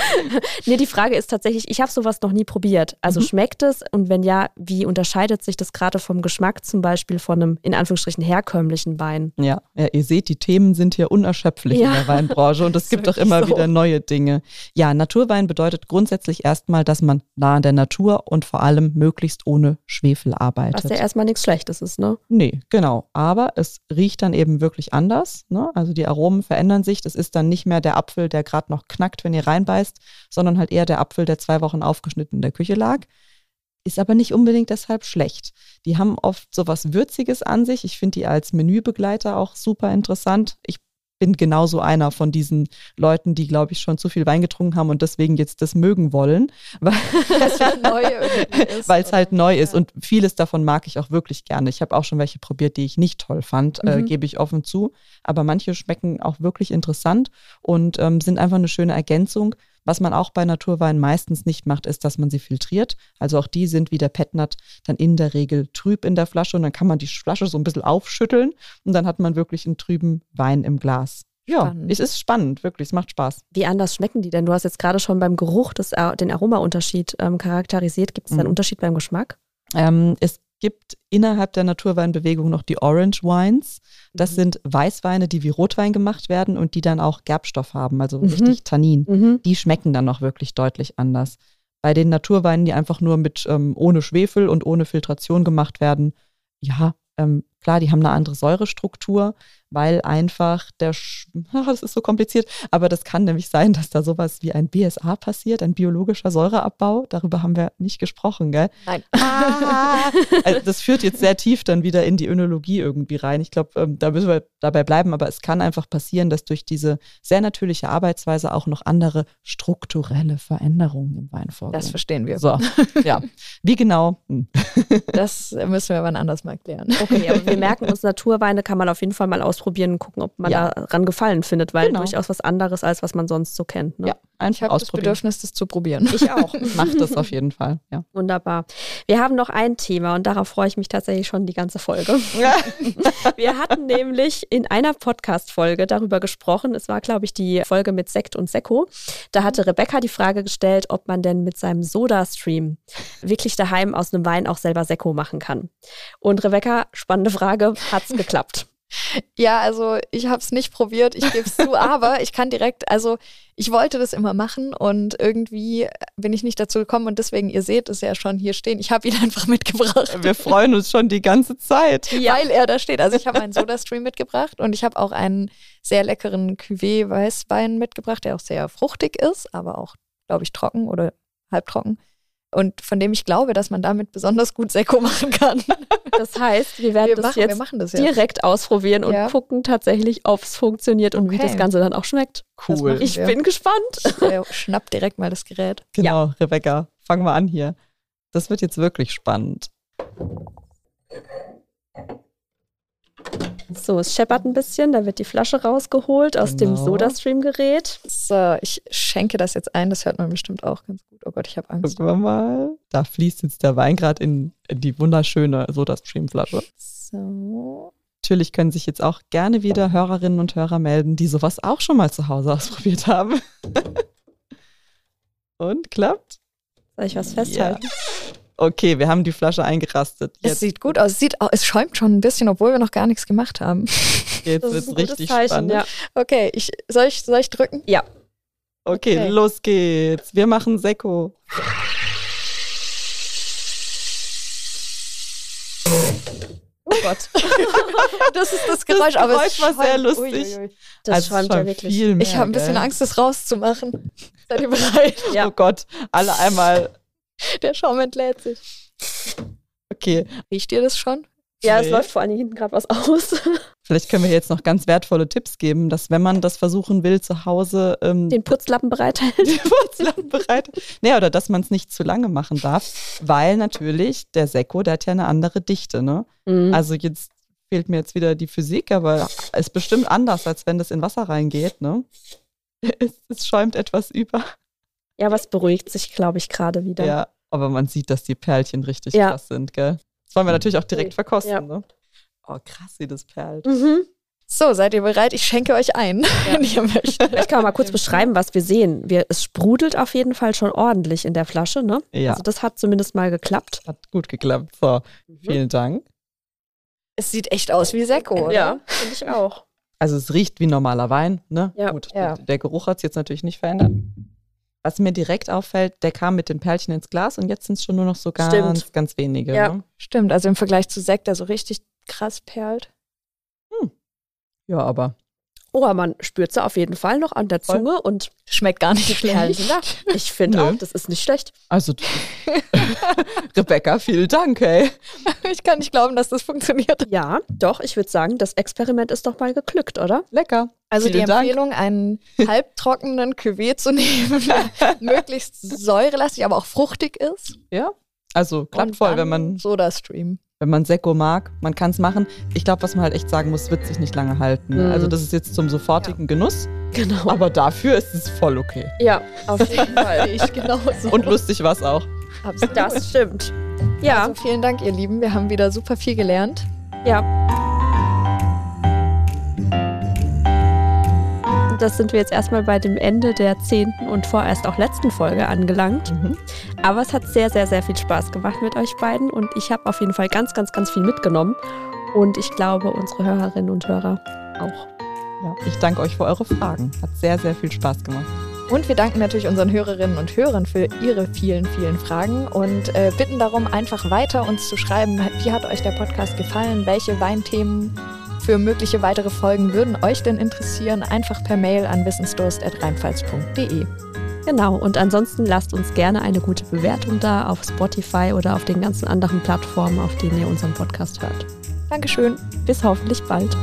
nee, die Frage ist tatsächlich, ich habe sowas noch nie probiert. Also mhm. schmeckt es und wenn ja, wie unterscheidet sich das gerade vom Geschmack zum Beispiel von einem in Anführungsstrichen herkömmlichen Wein? Ja, ja ihr seht, die Themen sind hier unerschöpflich ja. in der Weinbranche und es gibt auch immer so. wieder neue Dinge. Ja, Naturwein bedeutet grundsätzlich erstmal, dass man nah an der Natur und vor allem möglichst ohne Schwefel arbeitet. Was ja erstmal nichts Schlechtes ist, ne? Nee, genau. Aber es riecht dann eben wirklich anders. Ne? Also die Aromen verändern sich. Das ist dann nicht mehr der Apfel, der gerade noch knackt, wenn ihr reinbeißt, sondern halt eher der Apfel, der zwei Wochen aufgeschnitten in der Küche lag. Ist aber nicht unbedingt deshalb schlecht. Die haben oft so was Würziges an sich. Ich finde die als Menübegleiter auch super interessant. Ich bin genauso einer von diesen Leuten, die, glaube ich, schon zu viel Wein getrunken haben und deswegen jetzt das mögen wollen, weil es halt neu es halt neu ist. Und vieles davon mag ich auch wirklich gerne. Ich habe auch schon welche probiert, die ich nicht toll fand, äh, mhm. äh, gebe ich offen zu. Aber manche schmecken auch wirklich interessant und ähm, sind einfach eine schöne Ergänzung. Was man auch bei Naturwein meistens nicht macht, ist, dass man sie filtriert. Also auch die sind wie der Petnat dann in der Regel trüb in der Flasche und dann kann man die Flasche so ein bisschen aufschütteln und dann hat man wirklich einen trüben Wein im Glas. Ja, spannend. es ist spannend, wirklich, es macht Spaß. Wie anders schmecken die denn? Du hast jetzt gerade schon beim Geruch das, den Aromaunterschied ähm, charakterisiert. Gibt es da einen mhm. Unterschied beim Geschmack? Ähm, es gibt innerhalb der Naturweinbewegung noch die Orange Wines. Das mhm. sind Weißweine, die wie Rotwein gemacht werden und die dann auch Gerbstoff haben, also mhm. richtig Tannin. Mhm. Die schmecken dann noch wirklich deutlich anders. Bei den Naturweinen, die einfach nur mit ähm, ohne Schwefel und ohne Filtration gemacht werden, ja, ähm, klar, die haben eine andere Säurestruktur, weil einfach der, Sch das ist so kompliziert, aber das kann nämlich sein, dass da sowas wie ein BSA passiert, ein biologischer Säureabbau. Darüber haben wir nicht gesprochen, gell? Nein. Ah, also das führt jetzt sehr tief dann wieder in die Önologie irgendwie rein. Ich glaube, ähm, da müssen wir dabei bleiben, aber es kann einfach passieren, dass durch diese sehr natürliche Arbeitsweise auch noch andere strukturelle Veränderungen im Wein vorgehen. Das verstehen wir. So, ja. Wie genau? Hm. Das müssen wir aber anders mal klären. Okay, aber wir merken uns, Naturweine kann man auf jeden Fall mal aus ausprobieren und gucken, ob man ja. daran Gefallen findet, weil genau. durchaus was anderes als was man sonst so kennt. Ne? Ja, einfach das Bedürfnis, das zu probieren. Ich auch. Macht das auf jeden Fall. Ja. Wunderbar. Wir haben noch ein Thema und darauf freue ich mich tatsächlich schon die ganze Folge. Wir hatten nämlich in einer Podcast-Folge darüber gesprochen. Es war, glaube ich, die Folge mit Sekt und Sekko. Da hatte Rebecca die Frage gestellt, ob man denn mit seinem Soda-Stream wirklich daheim aus einem Wein auch selber Sekko machen kann. Und Rebecca, spannende Frage, hat es geklappt? Ja, also ich habe es nicht probiert, ich gebe es zu, aber ich kann direkt, also ich wollte das immer machen und irgendwie bin ich nicht dazu gekommen und deswegen, ihr seht es ja schon hier stehen, ich habe ihn einfach mitgebracht. Wir freuen uns schon die ganze Zeit. Ja. Weil er da steht. Also ich habe einen Soda-Stream mitgebracht und ich habe auch einen sehr leckeren Cuvée Weißwein mitgebracht, der auch sehr fruchtig ist, aber auch, glaube ich, trocken oder halbtrocken. Und von dem ich glaube, dass man damit besonders gut Sekko machen kann. Das heißt, wir werden Wir das machen, wir jetzt machen das jetzt. direkt ausprobieren und Ja. gucken tatsächlich, ob es funktioniert und wie Okay. das Ganze dann auch schmeckt. Cool. Ich wir. bin gespannt. Äh, Schnapp direkt mal das Gerät. Genau, Rebecca, fangen wir an hier. Das wird jetzt wirklich spannend. So, es scheppert ein bisschen, da wird die Flasche rausgeholt aus dem Genau. Sodastream-Gerät. So, ich schenke das jetzt ein. Das hört man bestimmt auch ganz gut. Oh Gott, ich habe Angst. Gucken wir mal. Da fließt jetzt der Wein gerade in, in die wunderschöne Soda-Stream-Flasche. So. Natürlich können sich jetzt auch gerne wieder Hörerinnen und Hörer melden, die sowas auch schon mal zu Hause ausprobiert haben. und klappt? Soll ich was festhalten? Okay, wir haben die Flasche eingerastet. Es Jetzt, sieht gut aus. Es, sieht, es schäumt schon ein bisschen, obwohl wir noch gar nichts gemacht haben. jetzt Das wird ist es richtig Zeichen, spannend. ja. Okay, ich, soll, ich, soll ich drücken? Ja. Okay, Okay. los geht's. Wir machen Sekko. Oh Gott. das ist das Geräusch. Das aber es Geräusch war sehr lustig. Uiuiui. Das Also schäumt ja wirklich. Viel mehr, Ich habe ein bisschen gell? Angst, das rauszumachen. Seid ihr bereit? Ja. Oh Gott, alle einmal. Der Schaum entlädt sich. Okay, Riecht ihr das schon? Ja, es Nee. läuft vor allen Dingen hinten gerade was aus. vielleicht können wir jetzt noch ganz wertvolle Tipps geben, dass wenn man das versuchen will zu Hause, ähm, Den Putzlappen bereithält. die Wurzeln bereit. Nee, oder dass man es nicht zu lange machen darf, weil natürlich der Sekko, der hat ja eine andere Dichte, ne? Mhm. Also jetzt fehlt mir jetzt wieder die Physik, aber es ist bestimmt anders, als wenn das in Wasser reingeht, ne? Es, es schäumt etwas über. Ja, aber es beruhigt sich, glaube ich, gerade wieder. Ja, aber man sieht, dass die Perlchen richtig Ja. krass sind, gell? Das wollen wir natürlich auch direkt Ja. verkosten, ne? Oh, krass, wie das perlt. Mhm. So, seid ihr bereit? Ich schenke euch ein, wenn ihr möchtet. Vielleicht kann mal kurz beschreiben, was wir sehen. Wir, es sprudelt auf jeden Fall schon ordentlich in der Flasche, ne? Ja, Also das hat zumindest mal geklappt. hat gut geklappt. So, vielen Dank. Es sieht echt aus wie Sekko, oder? Ja, finde ich auch. Also es riecht wie normaler Wein, ne? Ja. Gut, Ja. der, der Geruch hat es jetzt natürlich nicht verändert. Was mir direkt auffällt, der kam mit den Perlchen ins Glas und jetzt sind es schon nur noch so ganz, Stimmt. ganz wenige. Ja. Ne? Stimmt, also im Vergleich zu Sekt, der so richtig krass perlt. ja, aber Oh, man spürt sie auf jeden Fall noch an der Voll. Zunge und Schmeckt gar nicht die schlecht. Ich finde auch, das ist nicht schlecht. also Rebecca, vielen Dank, ey. Ich kann nicht glauben, dass das funktioniert. Ja, doch, ich würde sagen, das Experiment ist doch mal geglückt, oder? Lecker. Also die Vielen Dank. Empfehlung, einen halbtrockenen Cuvée zu nehmen, der möglichst säurelastig, aber auch fruchtig ist. Ja. Also klappt Und voll, dann wenn man, Soda-Stream. Wenn man Sekko mag. Man kann es machen. Ich glaube, was man halt echt sagen muss, wird sich nicht lange halten. Mhm. Also das ist jetzt zum sofortigen Genuss, Genau. aber dafür ist es voll okay. Ja, auf jeden Fall. Ich genauso. Und lustig war es auch. Absolut. Das stimmt. Ja, Also vielen Dank, ihr Lieben. Wir haben wieder super viel gelernt. ja. Das sind wir jetzt erstmal bei dem Ende der zehnten und vorerst auch letzten Folge angelangt. Mhm. Aber es hat sehr, sehr, sehr viel Spaß gemacht mit euch beiden und ich habe auf jeden Fall ganz, ganz, ganz viel mitgenommen. Und ich glaube, unsere Hörerinnen und Hörer auch. Ja, ich danke euch für eure Fragen. Hat sehr, sehr viel Spaß gemacht. Und wir danken natürlich unseren Hörerinnen und Hörern für ihre vielen, vielen Fragen und äh, bitten darum, einfach weiter uns zu schreiben, wie hat euch der Podcast gefallen, welche Weinthemen für mögliche weitere Folgen würden euch denn interessieren, einfach per Mail an wissensdurst.rheinpfalz.de. Genau, und ansonsten lasst uns gerne eine gute Bewertung da auf Spotify oder auf den ganzen anderen Plattformen, auf denen ihr unseren Podcast hört. Dankeschön. Bis hoffentlich bald.